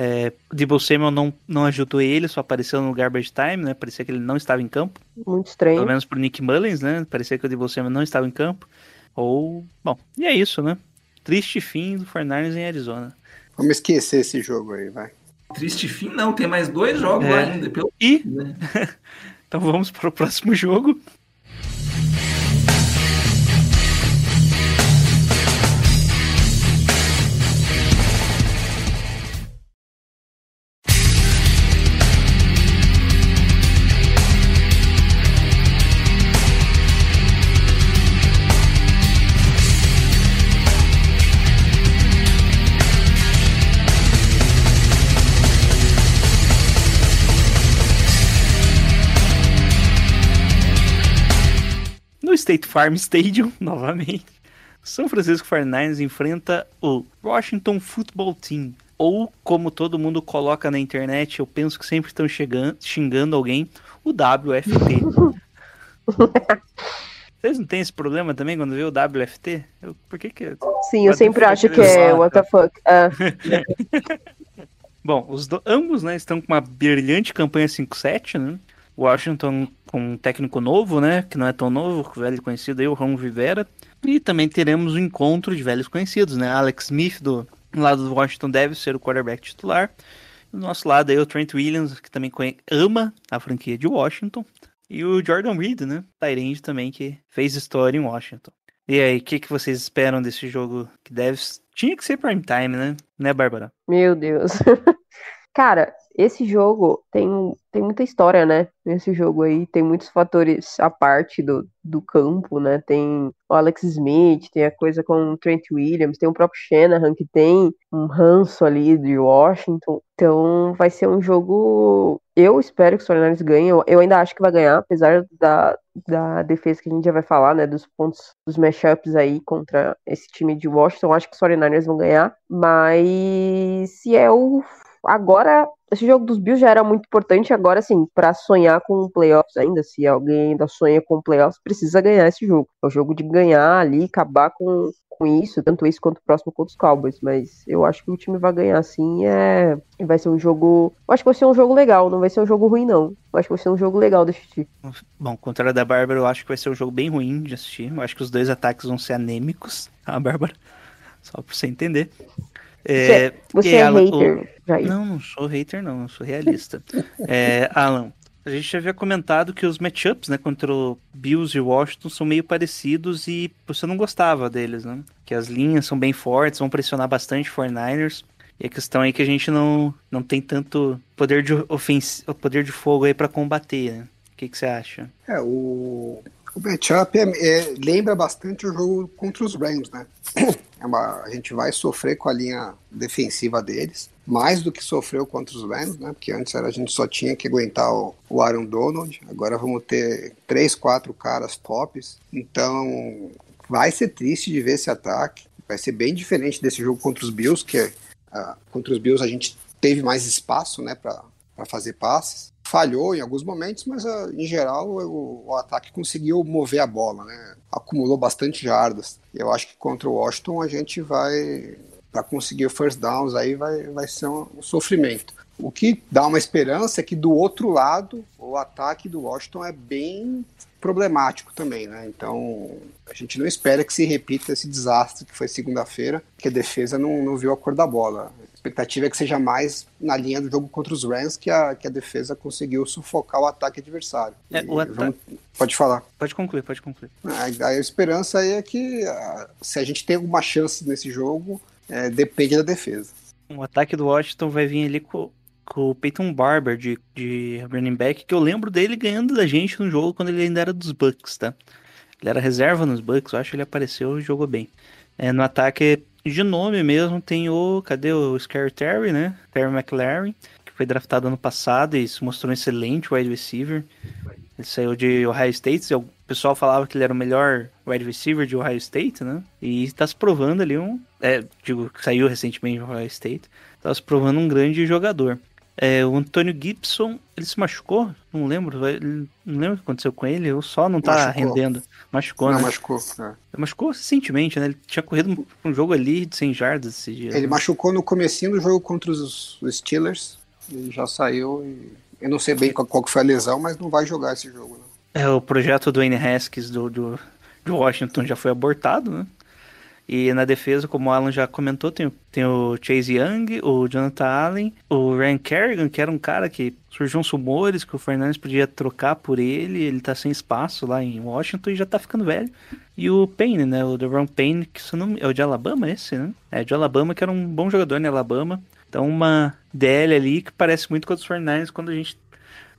É, o Debo Samuel não, não ajudou ele, só apareceu no garbage time, né? Parecia que ele não estava em campo. Muito estranho. Pelo menos pro Nick Mullins, né? Parecia que o Debo Samuel não estava em campo. Ou. Bom, e é isso, né? Triste fim do 49ers em Arizona. Vamos esquecer esse jogo aí, vai. Triste fim, não. Tem mais dois jogos É. ainda. Pelo... E né? Então vamos para o próximo jogo. State Farm Stadium, novamente. São Francisco 49ers enfrenta o Washington Football Team. Ou, como todo mundo coloca na internet, eu penso que sempre estão chegando, xingando alguém, o WFT. Vocês não têm esse problema também quando vê o WFT? Eu- por que que... Sim, eu sempre acho que é what the fuck. Ah, Bom, os do- ambos né, estão com uma brilhante campanha 5-7, né? Washington com um técnico novo, né? Que não é tão novo, o velho conhecido aí, o Ron Rivera. E também teremos um encontro de velhos conhecidos, né? Alex Smith, do lado do Washington, deve ser o quarterback titular. Do nosso lado aí, o Trent Williams, que também ama a franquia de Washington. E o Jordan Reed, né? Tyrande também, que fez história em Washington. E aí, o que, que vocês esperam desse jogo que deve... Tinha que ser prime time, né? Né, Bárbara? Meu Deus. Cara, esse jogo tem, tem muita história, né? Nesse jogo aí, tem muitos fatores à parte do, do campo, né? Tem o Alex Smith, tem a coisa com o Trent Williams, tem o próprio Shanahan, que tem um ranço ali de Washington. Então, vai ser um jogo. Eu espero que os 49ers ganhem. Eu, ainda acho que vai ganhar, apesar da, da defesa que a gente já vai falar, né? Dos pontos, dos matchups aí contra esse time de Washington. Eu acho que os 49ers vão ganhar. Mas se é o. Agora, esse jogo dos Bills já era muito importante. Agora, assim, pra sonhar com playoffs ainda, se alguém ainda sonha com playoffs, precisa ganhar esse jogo. É o jogo de ganhar ali, acabar com, com isso, tanto esse quanto o próximo contra os Cowboys. Mas eu acho que o time vai ganhar sim. É... Vai ser um jogo. Eu acho que vai ser um jogo legal, não vai ser um jogo ruim, não. Eu acho que vai ser um jogo legal de assistir. Bom, contrário da Bárbara, eu acho que vai ser um jogo bem ruim de assistir. Eu acho que os dois ataques vão ser anêmicos, tá, Bárbara? Só pra você entender. É, Você e é Alan, hater, Jair. Não, não sou hater, não, eu sou realista. É, Alan, a gente já havia comentado que os matchups, né, contra o Bills e Washington são meio parecidos e você não gostava deles, né? Que as linhas são bem fortes, vão pressionar bastante 49ers. E a questão aí é que a gente não, não tem tanto poder de, ofens... poder de fogo aí pra combater, né? O que, que você acha? É, o, o matchup é, é- lembra bastante o jogo contra os Rams, né? É uma- a gente vai sofrer com a linha defensiva deles, mais do que sofreu contra os Rams, né? Porque antes era, a gente só tinha que aguentar o, o Aaron Donald, agora vamos ter três, quatro caras tops. Então vai ser triste de ver esse ataque. Vai ser bem diferente desse jogo contra os Bills, que ah, contra os Bills a gente teve mais espaço, né, para fazer passes. Falhou em alguns momentos, mas ah, em geral o, o ataque conseguiu mover a bola, né? Acumulou bastante jardas. Eu acho que contra o Washington a gente vai para conseguir o first downs aí vai, vai ser um, um sofrimento. O que dá uma esperança é que do outro lado o ataque do Washington é bem problemático também, né? Então a gente não espera que se repita esse desastre que foi segunda-feira, que a defesa não, não viu a cor da bola. A expectativa é que seja mais na linha do jogo contra os Rams que a, que a defesa conseguiu sufocar o ataque adversário. É, o ata- vamos- Pode falar. Pode concluir, pode concluir. A, a esperança aí é que ah, se a gente tem alguma chance nesse jogo, é, depende da defesa. O ataque do Washington vai vir ali com, com o Peyton Barber de, de running back, que eu lembro dele ganhando da gente no jogo quando ele ainda era dos Bucks, tá? Ele era reserva nos Bucks, eu acho que ele apareceu e jogou bem. É, no ataque, de nome mesmo, tem o. Cadê o Scary Terry, né? Terry McLaren, que foi draftado ano passado e se mostrou um excelente wide receiver. Ele saiu de Ohio State, o pessoal falava que ele era o melhor wide receiver de Ohio State, né? E tá se provando ali um. É, digo, saiu recentemente de Ohio State. Tá se provando um grande jogador. É, o Antônio Gibson, ele se machucou? Não lembro. ele- não lembro o que aconteceu com ele. O só não tá Machucou. rendendo. Machucou, Não, né? machucou. é. Machucou recentemente, né? Ele tinha corrido um jogo ali de 100 jardas esse dia. Ele né? machucou no comecinho do jogo contra os, Steelers. Ele já saiu e eu não sei bem qual, qual foi a lesão, mas não vai jogar esse jogo. Né? É, o projeto do Wayne Haskins do, do, de Washington já foi abortado, né? E na defesa, como o Alan já comentou, tem, o- tem o Chase Young, o Jonathan Allen, o Ryan Kerrigan, que era um cara que surgiu uns rumores que o Fernandes podia trocar por ele, ele tá sem espaço lá em Washington e já tá ficando velho. E o Payne, né? O Deron Payne, que eu não, é o de Alabama esse, né? É, de Alabama, que era um bom jogador em Alabama. Então uma DL ali que parece muito com dos 49ers quando a gente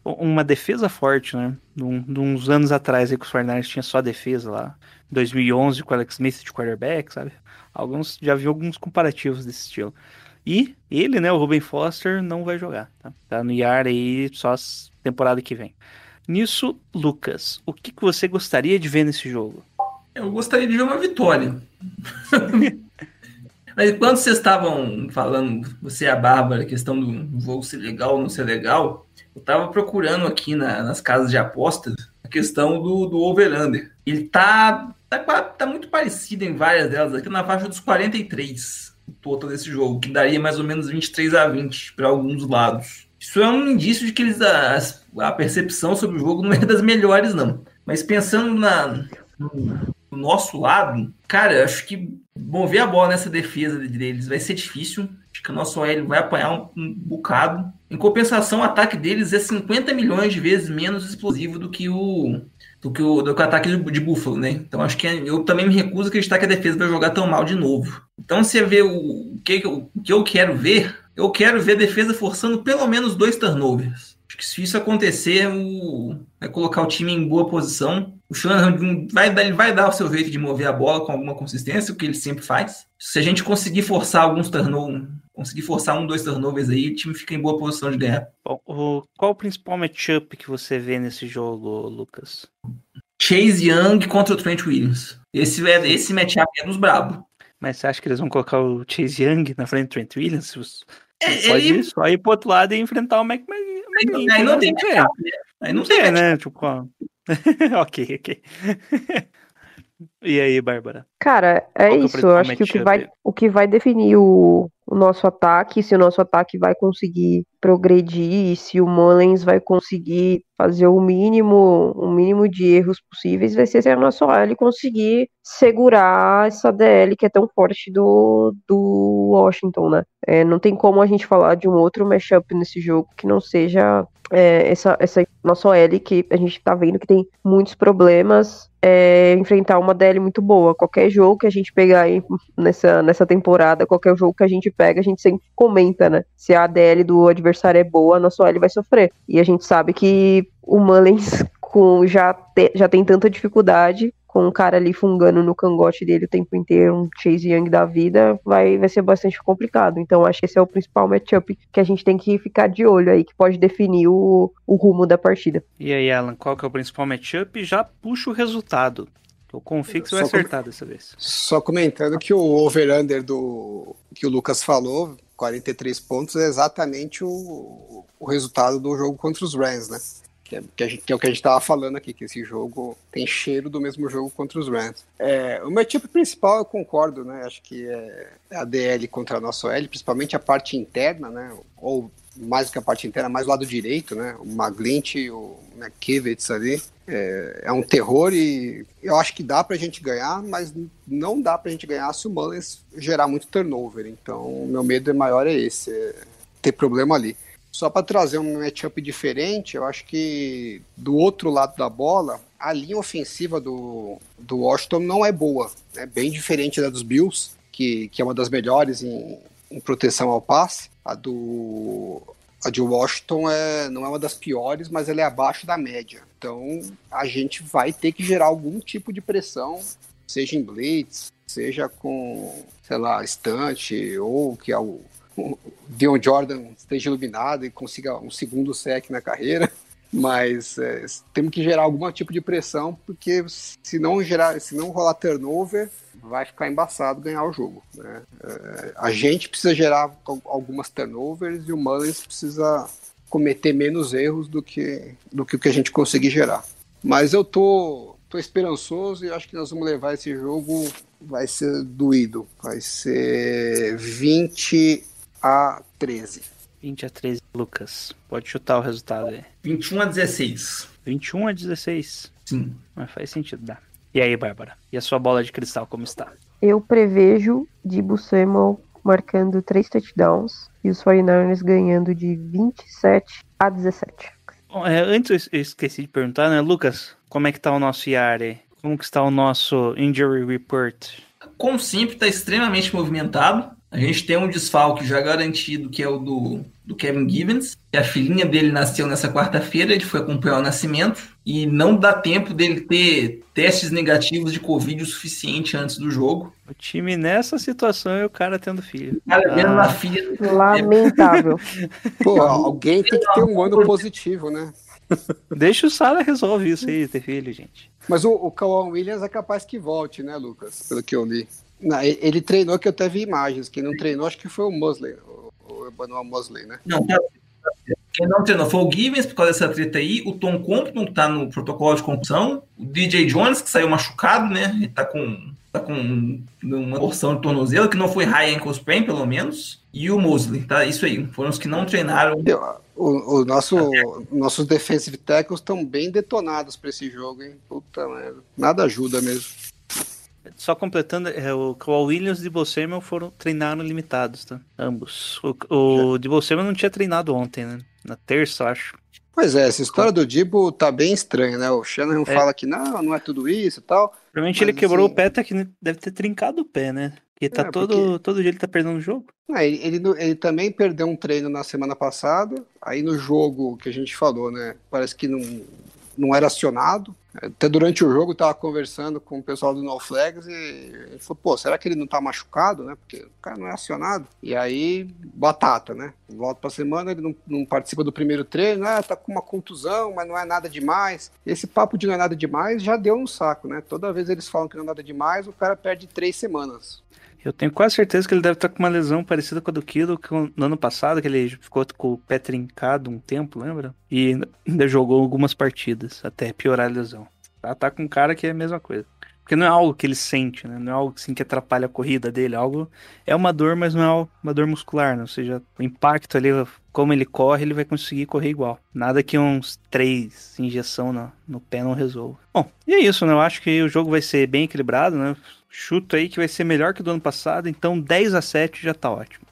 uma defesa forte, né? De, de uns anos atrás aí que os 49ers tinha só defesa lá. 2011 com o Alex Smith de quarterback, sabe? Alguns, já vi alguns comparativos desse estilo. E ele, né, o Ruben Foster, não vai jogar, tá? Tá no IAR aí só temporada que vem. Nisso, Lucas, o que, que você gostaria de ver nesse jogo? Eu gostaria de ver uma vitória. Mas quando vocês estavam falando, você e a Bárbara, a questão do voo ser legal ou não ser legal, eu tava procurando aqui na- nas casas de apostas a questão do, do over-under. Ele tá, tá, tá muito parecido em várias delas, aqui na faixa dos 43, o total desse jogo, que daria mais ou menos 23 a 20 para alguns lados. Isso é um indício de que eles, a, a percepção sobre o jogo não é das melhores, não. Mas pensando na, no, no nosso lado, cara, acho que mover a bola nessa defesa deles vai ser difícil. Acho que o nosso OL vai apanhar um, um bocado. Em compensação, o ataque deles é 50 milhões de vezes menos explosivo do que o do que o, do que o ataque de, Buffalo, né? Então acho que eu também me recuso a acreditar que a defesa vai jogar tão mal de novo. Então você vê o, o que, o que eu quero ver, eu quero ver a defesa forçando pelo menos dois turnovers. Acho que se isso acontecer, o, vai colocar o time em boa posição. O Shanahan vai, ele vai dar o seu jeito de mover a bola com alguma consistência, o que ele sempre faz. Se a gente conseguir forçar alguns turnovers, conseguir forçar um, dois turnovers aí, o time fica em boa posição de ganhar. Bom, o- qual o principal matchup que você vê nesse jogo, Lucas? Chase Young contra o Trent Williams. Esse, é, esse matchup é dos brabo. Mas você acha que eles vão colocar o Chase Young na frente do Trent Williams? Você É, Pode ele- ir só ir pro outro lado e enfrentar o Mac Mac- Aí aí não tem matchup, né? Aí não tem né? Tipo, ó. ok, ok. e aí, Bárbara? Cara, é é isso. Eu acho que o que vai, o que vai definir o, o nosso ataque, se o nosso ataque vai conseguir progredir, e se o Mullins vai conseguir fazer o mínimo, o mínimo de erros possíveis, vai ser se a nossa OL conseguir segurar essa DL que é tão forte do, do Washington, né? É, não tem como a gente falar de um outro matchup nesse jogo que não seja é, essa, essa nossa OL que a gente tá vendo que tem muitos problemas é, enfrentar uma DL muito boa. Qualquer jogo que a gente pegar aí nessa, nessa temporada, qualquer jogo que a gente pega, a gente sempre comenta, né? Se a DL do adversário é boa, a nossa OL vai sofrer. E a gente sabe que o Mullins com, já, te- já tem tanta dificuldade com um cara ali fungando no cangote dele o tempo inteiro, um Chase Young da vida, vai, vai ser bastante complicado. Então acho que esse é o principal matchup que a gente tem que ficar de olho aí, que pode definir o, o rumo da partida. E aí, Alan, qual que é o principal matchup? Já puxa o resultado. Que você vai Só com- acertar dessa vez. Só comentando que o over-under do que o Lucas falou, 43 pontos, é exatamente o, o resultado do jogo contra os Rams, né? Que é, que gente- que é o que a gente estava falando aqui, que esse jogo tem cheiro do mesmo jogo contra os Rams. É, o matchup principal, eu concordo, né? Acho que é a DL contra a nossa OL, principalmente a parte interna, né? Ou mais que a parte interna, mais lado direito, né? O Maglint e o McKivitz ali. É, é um terror e eu acho que dá pra gente ganhar, mas não dá pra gente ganhar se o Mullins gerar muito turnover. Então, meu medo é maior é esse, é ter problema ali. Só para trazer um matchup diferente, eu acho que do outro lado da bola, a linha ofensiva do, do Washington não é boa. É bem diferente da dos Bills, que, que é uma das melhores em, em proteção ao passe. A do a de Washington é, não é uma das piores, mas ela é abaixo da média. Então a gente vai ter que gerar algum tipo de pressão, seja em blitz, seja com, sei lá, estante, ou que é o, o Dion Jordan esteja iluminado e consiga um segundo sec na carreira. Mas é, temos que gerar algum tipo de pressão, porque se não gerar, se não rolar turnover, vai ficar embaçado ganhar o jogo. né? É, a gente precisa gerar al- algumas turnovers e o Mullins precisa cometer menos erros do que, do que o que a gente conseguir gerar. Mas eu tô, tô esperançoso e acho que nós vamos levar esse jogo, vai ser doído. Vai ser 20 a 13. 20 a 13, Lucas. Pode chutar o resultado aí. 21 a 16. 21 a 16. Sim. Mas faz sentido, dá. E aí, Bárbara? E a sua bola de cristal, como está? Eu prevejo Dibu Samuel marcando três touchdowns e os 49ers ganhando de 27 a 17. Bom, é, antes eu es- eu esqueci de perguntar, né, Lucas? Como é que tá o nosso aí? Como que está o nosso Injury Report? Como sempre, está extremamente movimentado. A gente tem um desfalque já garantido, que é o do, do Kevin Givens. Que a filhinha dele nasceu nessa quarta-feira, ele foi acompanhar o nascimento. E não dá tempo dele ter testes negativos de Covid o suficiente antes do jogo. O time nessa situação e o cara tendo filho. O cara vendo Ah. a filha. Lamentável. Pô, alguém tem que ter um ano positivo, né? Deixa o Sara resolve isso aí, ter filho, gente. Mas o, o Kawan Williams é capaz que volte, né, Lucas? Pelo que eu li. Não, ele, treinou, que eu até vi imagens. Quem não treinou, acho que foi o Mosley, o, Emmanuel Mosley, né? Não, tá- quem não treinou foi o Givens por causa dessa treta aí, o Tom Compton que tá no protocolo de concussão, o DJ Jones que saiu machucado, né? Ele tá com, tá com uma torção de tornozelo, que não foi high ankle sprain, pelo menos, e o Mosley, tá? Isso aí, foram os que não treinaram. O, o nosso, nossos defensive tackles estão bem detonados para esse jogo, hein? Puta merda. Nada ajuda mesmo. Só completando, é, o Kawhi Williams e o Debo Samuel foram treinaram limitados, tá? Ambos. O, o Debo Samuel não tinha treinado ontem, né? Na terça, acho. Pois é, essa história do Dibo tá bem estranha, né? O Shannon É. fala que não, não é tudo isso e tal. Provavelmente ele quebrou assim- o pé, tá que deve ter trincado o pé, né? Porque tá É, todo, porque- todo dia ele tá perdendo o jogo. Ah, ele, ele, ele também perdeu um treino na semana passada. Aí no jogo que a gente falou, né? Parece que não, não era acionado. Até durante o jogo eu tava conversando com o pessoal do No Flags e ele falou, pô, será que ele não tá machucado, né? Porque o cara não é acionado. E aí, batata, né? Volta pra semana, ele não, não participa do primeiro treino, ah, tá com uma contusão, mas não é nada demais. Esse papo de não é nada demais já deu um saco, né? Toda vez eles falam que não é nada demais, o cara perde três semanas. Eu tenho quase certeza que ele deve estar com uma lesão parecida com a do Kilo que no ano passado, que ele ficou com o pé trincado um tempo, lembra? E ainda jogou algumas partidas até piorar a lesão. Tá, tá com um cara que é a mesma coisa. Porque não é algo que ele sente, né? Não é algo assim que atrapalha a corrida dele. é Algo é uma dor, mas não é uma dor muscular, né? Ou seja, o impacto ali, como ele corre, ele vai conseguir correr igual. Nada que uns três injeção no, no pé não resolva. Bom, e é isso, né? Eu acho que o jogo vai ser bem equilibrado, né? Chuto aí que vai ser melhor que o do ano passado, então 10 a 7 já tá ótimo.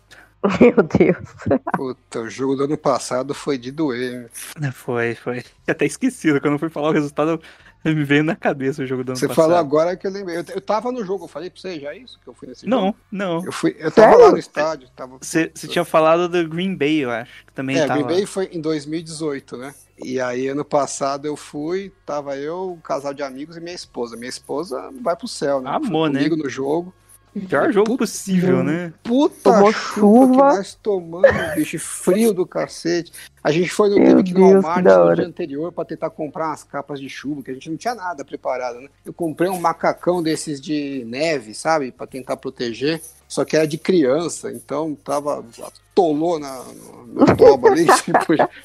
Meu Deus. Puta, o jogo do ano passado foi de doer. Foi, foi. Até esquecido, quando eu fui falar o resultado, me veio na cabeça o jogo do ano Você passado. falou agora que eu lembrei. Eu, eu tava no jogo, eu falei pra você já isso? Que eu fui nesse Não, jogo? não. Eu, fui, eu tava Sério? lá no estádio. Tava... Você você tinha falado do Green Bay, eu acho, que também É, tava. Green Bay foi em 2018, né? E aí, ano passado, eu fui, tava eu, um casal de amigos e minha esposa. Minha esposa vai pro céu, né? Amor, né? comigo no jogo. Pior jogo Puta- possível, né? Puta Tomou chuva, chuva. que nós tomamos, bicho, frio do cacete. A gente foi no teve que no Walmart no dia anterior pra tentar comprar umas capas de chuva, que a gente não tinha nada preparado, né? Eu comprei um macacão desses de neve, sabe? Pra tentar proteger. Só que era de criança, então tava. Atolou na, no, no toba ali, tipo,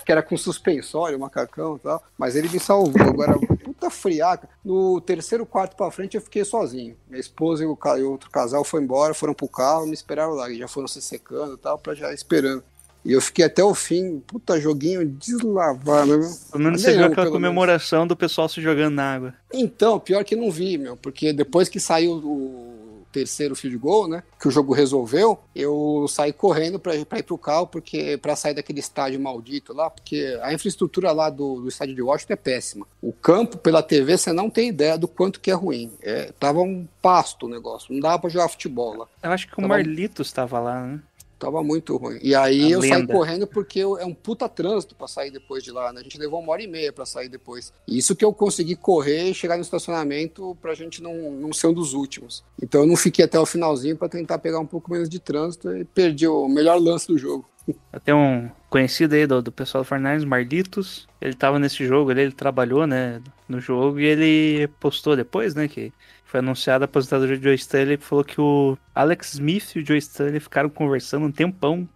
que era com suspensório, macacão e tal. Mas ele me salvou. Agora, puta friaca. No terceiro quarto pra frente eu fiquei sozinho. Minha esposa e o, e outro casal foram embora, foram pro carro, me esperaram lá. E já foram se secando e tal, pra já esperando. E eu fiquei até o fim, puta joguinho deslavado, meu. Pelo menos você viu aquela comemoração do pessoal se jogando na água. Então, pior que não vi, meu, porque depois que saiu o terceiro field goal, né, que o jogo resolveu, eu saí correndo pra, pra ir pro carro, porque para sair daquele estádio maldito lá, porque a infraestrutura lá do, do estádio de Washington é péssima. O campo, pela TV, você não tem ideia do quanto que é ruim. É, tava um pasto o negócio, não dava pra jogar futebol lá. Eu acho que o. Marlitos estava lá, né? Tava muito ruim. E aí A eu saí lenda. correndo porque eu- é um puta trânsito pra sair depois de lá, né? A gente levou uma hora e meia pra sair depois. E Isso que eu consegui correr e chegar no estacionamento pra gente não, não ser um dos últimos. Então eu não fiquei até o finalzinho pra tentar pegar um pouco menos de trânsito e perdi o melhor lance do jogo. Eu tenho um conhecido aí do, do pessoal do Fortnite, Marlitos. Ele tava nesse jogo ali, ele trabalhou, né, no jogo e ele postou depois, né, que foi anunciada a aposentadoria do Joe Stanley. Falou que o Alex Smith e o Joe Stanley ficaram conversando um tempão.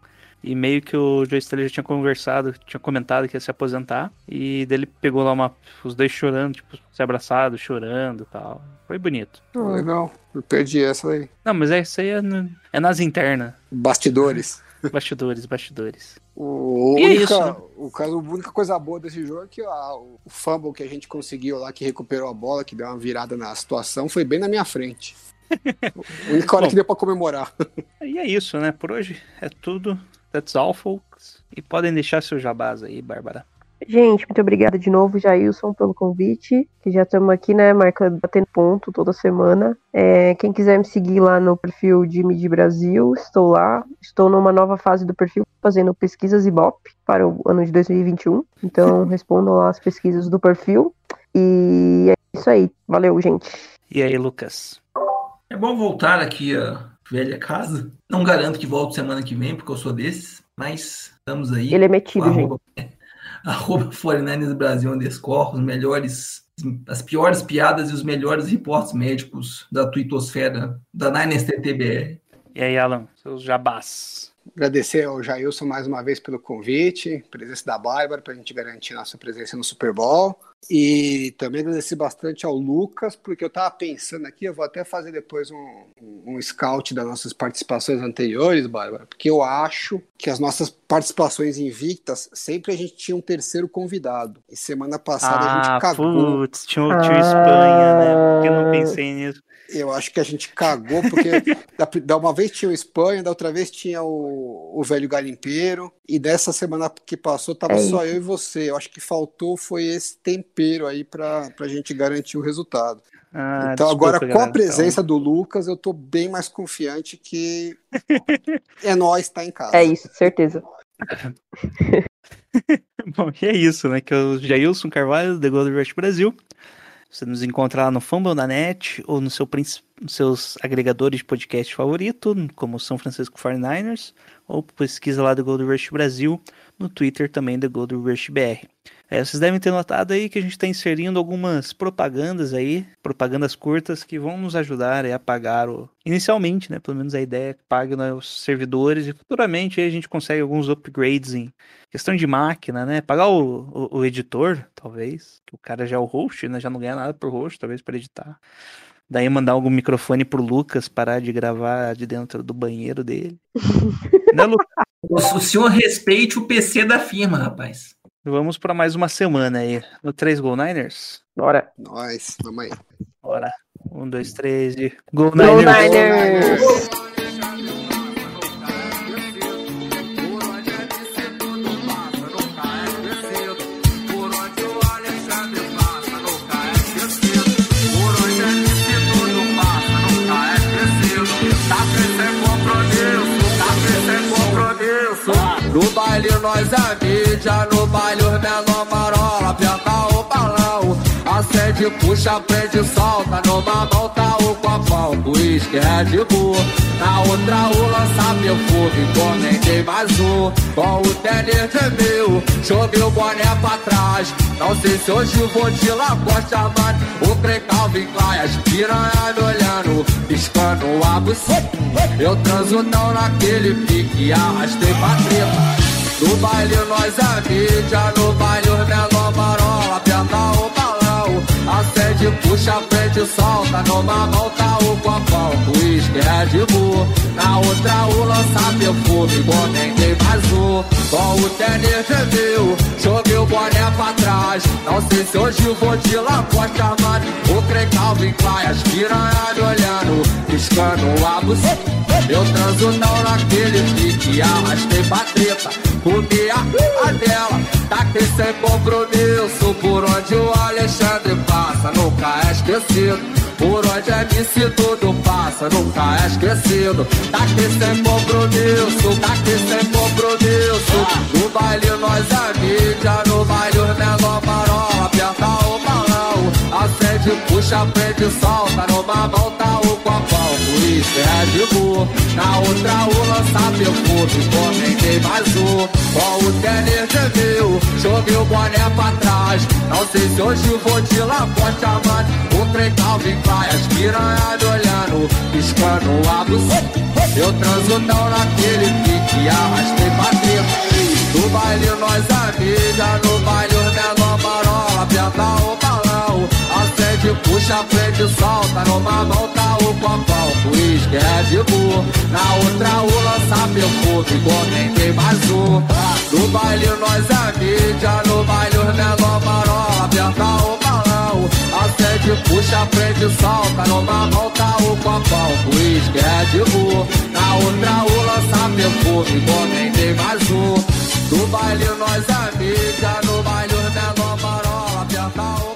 E meio que o Joe Stanley já tinha conversado, tinha comentado que ia se aposentar. E dele pegou lá uma, os dois chorando, tipo, se abraçados, chorando e tal. Foi bonito. Legal, eu perdi essa aí. Não, mas é, isso aí é, no- é nas internas. Bastidores. Bastidores, bastidores. O, E é única, isso, né? o caso, a única coisa boa desse jogo é que a- o fumble que a gente conseguiu lá, que recuperou a bola, que deu uma virada na situação, foi bem na minha frente. A única hora Bom. que deu pra comemorar. E é isso, né? Por hoje é tudo. That's all, folks. E podem deixar seu jabás aí, Bárbara. Gente, muito obrigada de novo, Jailson, pelo convite. Que já estamos aqui, né, marcando, batendo ponto toda semana. É, quem quiser me seguir lá no perfil de Mid Brasil, estou lá. Estou numa nova fase do perfil, fazendo pesquisas Ibope para o ano de 2021. Então, respondam lá as pesquisas do perfil. E é isso aí. Valeu, gente. E aí, Lucas? É bom voltar aqui à velha casa. Não garanto que volte semana que vem, porque eu sou desses, mas estamos aí. Ele é metido, gente. arroba, arroba 49ers Brasil underscore, os melhores, as piores piadas e os melhores reportes médicos da tuitosfera da Niners TTBR. E aí, Alan, seus jabás. Agradecer ao Jailson mais uma vez pelo convite, presença da Bárbara, para a gente garantir nossa presença no Super Bowl. E também agradecer bastante ao Lucas, porque eu estava pensando aqui, eu vou até fazer depois um, um scout das nossas participações anteriores, Bárbara, porque eu acho que as nossas participações invictas, sempre a gente tinha um terceiro convidado. E semana passada a Ah, gente cagou. putz, tinha, o- tinha o Espanha, né? Porque eu não pensei nisso. Eu acho que a gente cagou, porque da, da uma vez tinha o Espanha, da outra vez tinha o, o velho garimpeiro, e dessa semana que passou tava É só eu e você. Eu acho que faltou foi esse tempero aí pra, pra gente garantir o resultado. Ah, então desculpa, agora, com a galera. presença do Lucas, eu tô bem mais confiante que é nós tá em casa. É isso, certeza. Bom, e é isso, né? Que é o Jailson Carvalho, The Gold Rush Brasil. Você nos encontra lá no Net ou no seu, nos seus agregadores de podcast favorito, como São Francisco 49ers, ou pesquisa lá do Gold Rush Brasil, no Twitter também do Gold Rush BR. É, vocês devem ter notado aí que a gente está inserindo algumas propagandas aí, propagandas curtas que vão nos ajudar a pagar o. Inicialmente, né? Pelo menos a ideia é que pague né, os servidores e futuramente aí a gente consegue alguns upgrades em questão de máquina, né? Pagar o, o, o editor, talvez. Que o cara já é o host, né? Já não ganha nada por host, talvez para editar. Daí mandar algum microfone pro Lucas parar de gravar de dentro do banheiro dele. né, Lucas? O, o senhor respeite o PC da firma, rapaz. Vamos para mais uma semana aí. No 3 Go Niners? Bora. Nós, vamos aí. Bora. Um, dois, três e. Go Go Niners! Niners! No baile nós é mídia, no baile os menor marola. Puxa, prende, solta, numa mão tá o copão, uísque, Red Bull. Na outra o lança perfume, encomendei mais um. Com o tênis de mil, joguei o boné pra trás. Não sei se hoje vou de Lacoste, mano. O Grey Calvin Klein, as piranha me olhando, piscando a buceta. Eu transo não naquele pique, arrastei pra treta. No baile nós é mídia, no baile os menor marola, o. Acende, puxa, prende, solta, numa tá o copão, uísque, Red Bull. Na outra o lança perfume, encomendei mais um. Com o tênis de mil, joguei boné pra trás. Não sei se hoje vou de Lacoste armado. O Grey Calvin Klein, as piranha me olhando, piscando a buceta. Eu transo não naquele pique, arrastei pra treta. Comi a, a dela, taquei sem compromisso. Por onde o Alexandre passa, nunca é esquecido. Por onde é MC tudo passa, nunca é esquecido. Taquei sem compromisso, taquei sem compromisso. No baile nós é mídia, no baile os menor marola, aperta o balão. Acende, puxa, prende, solta, numa mão tá o copão, uísque, Red Bull. Na outra o lança perfume, encomendei mais um. Com o tênis de mil, joguei o boné pra trás. Não sei se hoje vou de Lacoste, mano. O trem Calvin Klein, as piranha me olhando, piscando a buceta. Eu transo não naquele pique, arrastei pra treta. No baile nós mídia, no baile os menor marola, aperta o balão. Acende, puxa, prende, solta, numa mão o copão, por isso que é de boa. Na outra o lança perfume, igual nem mais um. No baile nós é mídia, no baile os menor marola, aperta o balão. Acende, puxa, prende, solta, numa volta tá o copão, por isso que é de boa. Na outra o lança perfume, igual nem mais um. No baile nós é mídia, no baile os menor marola, aperta o balão.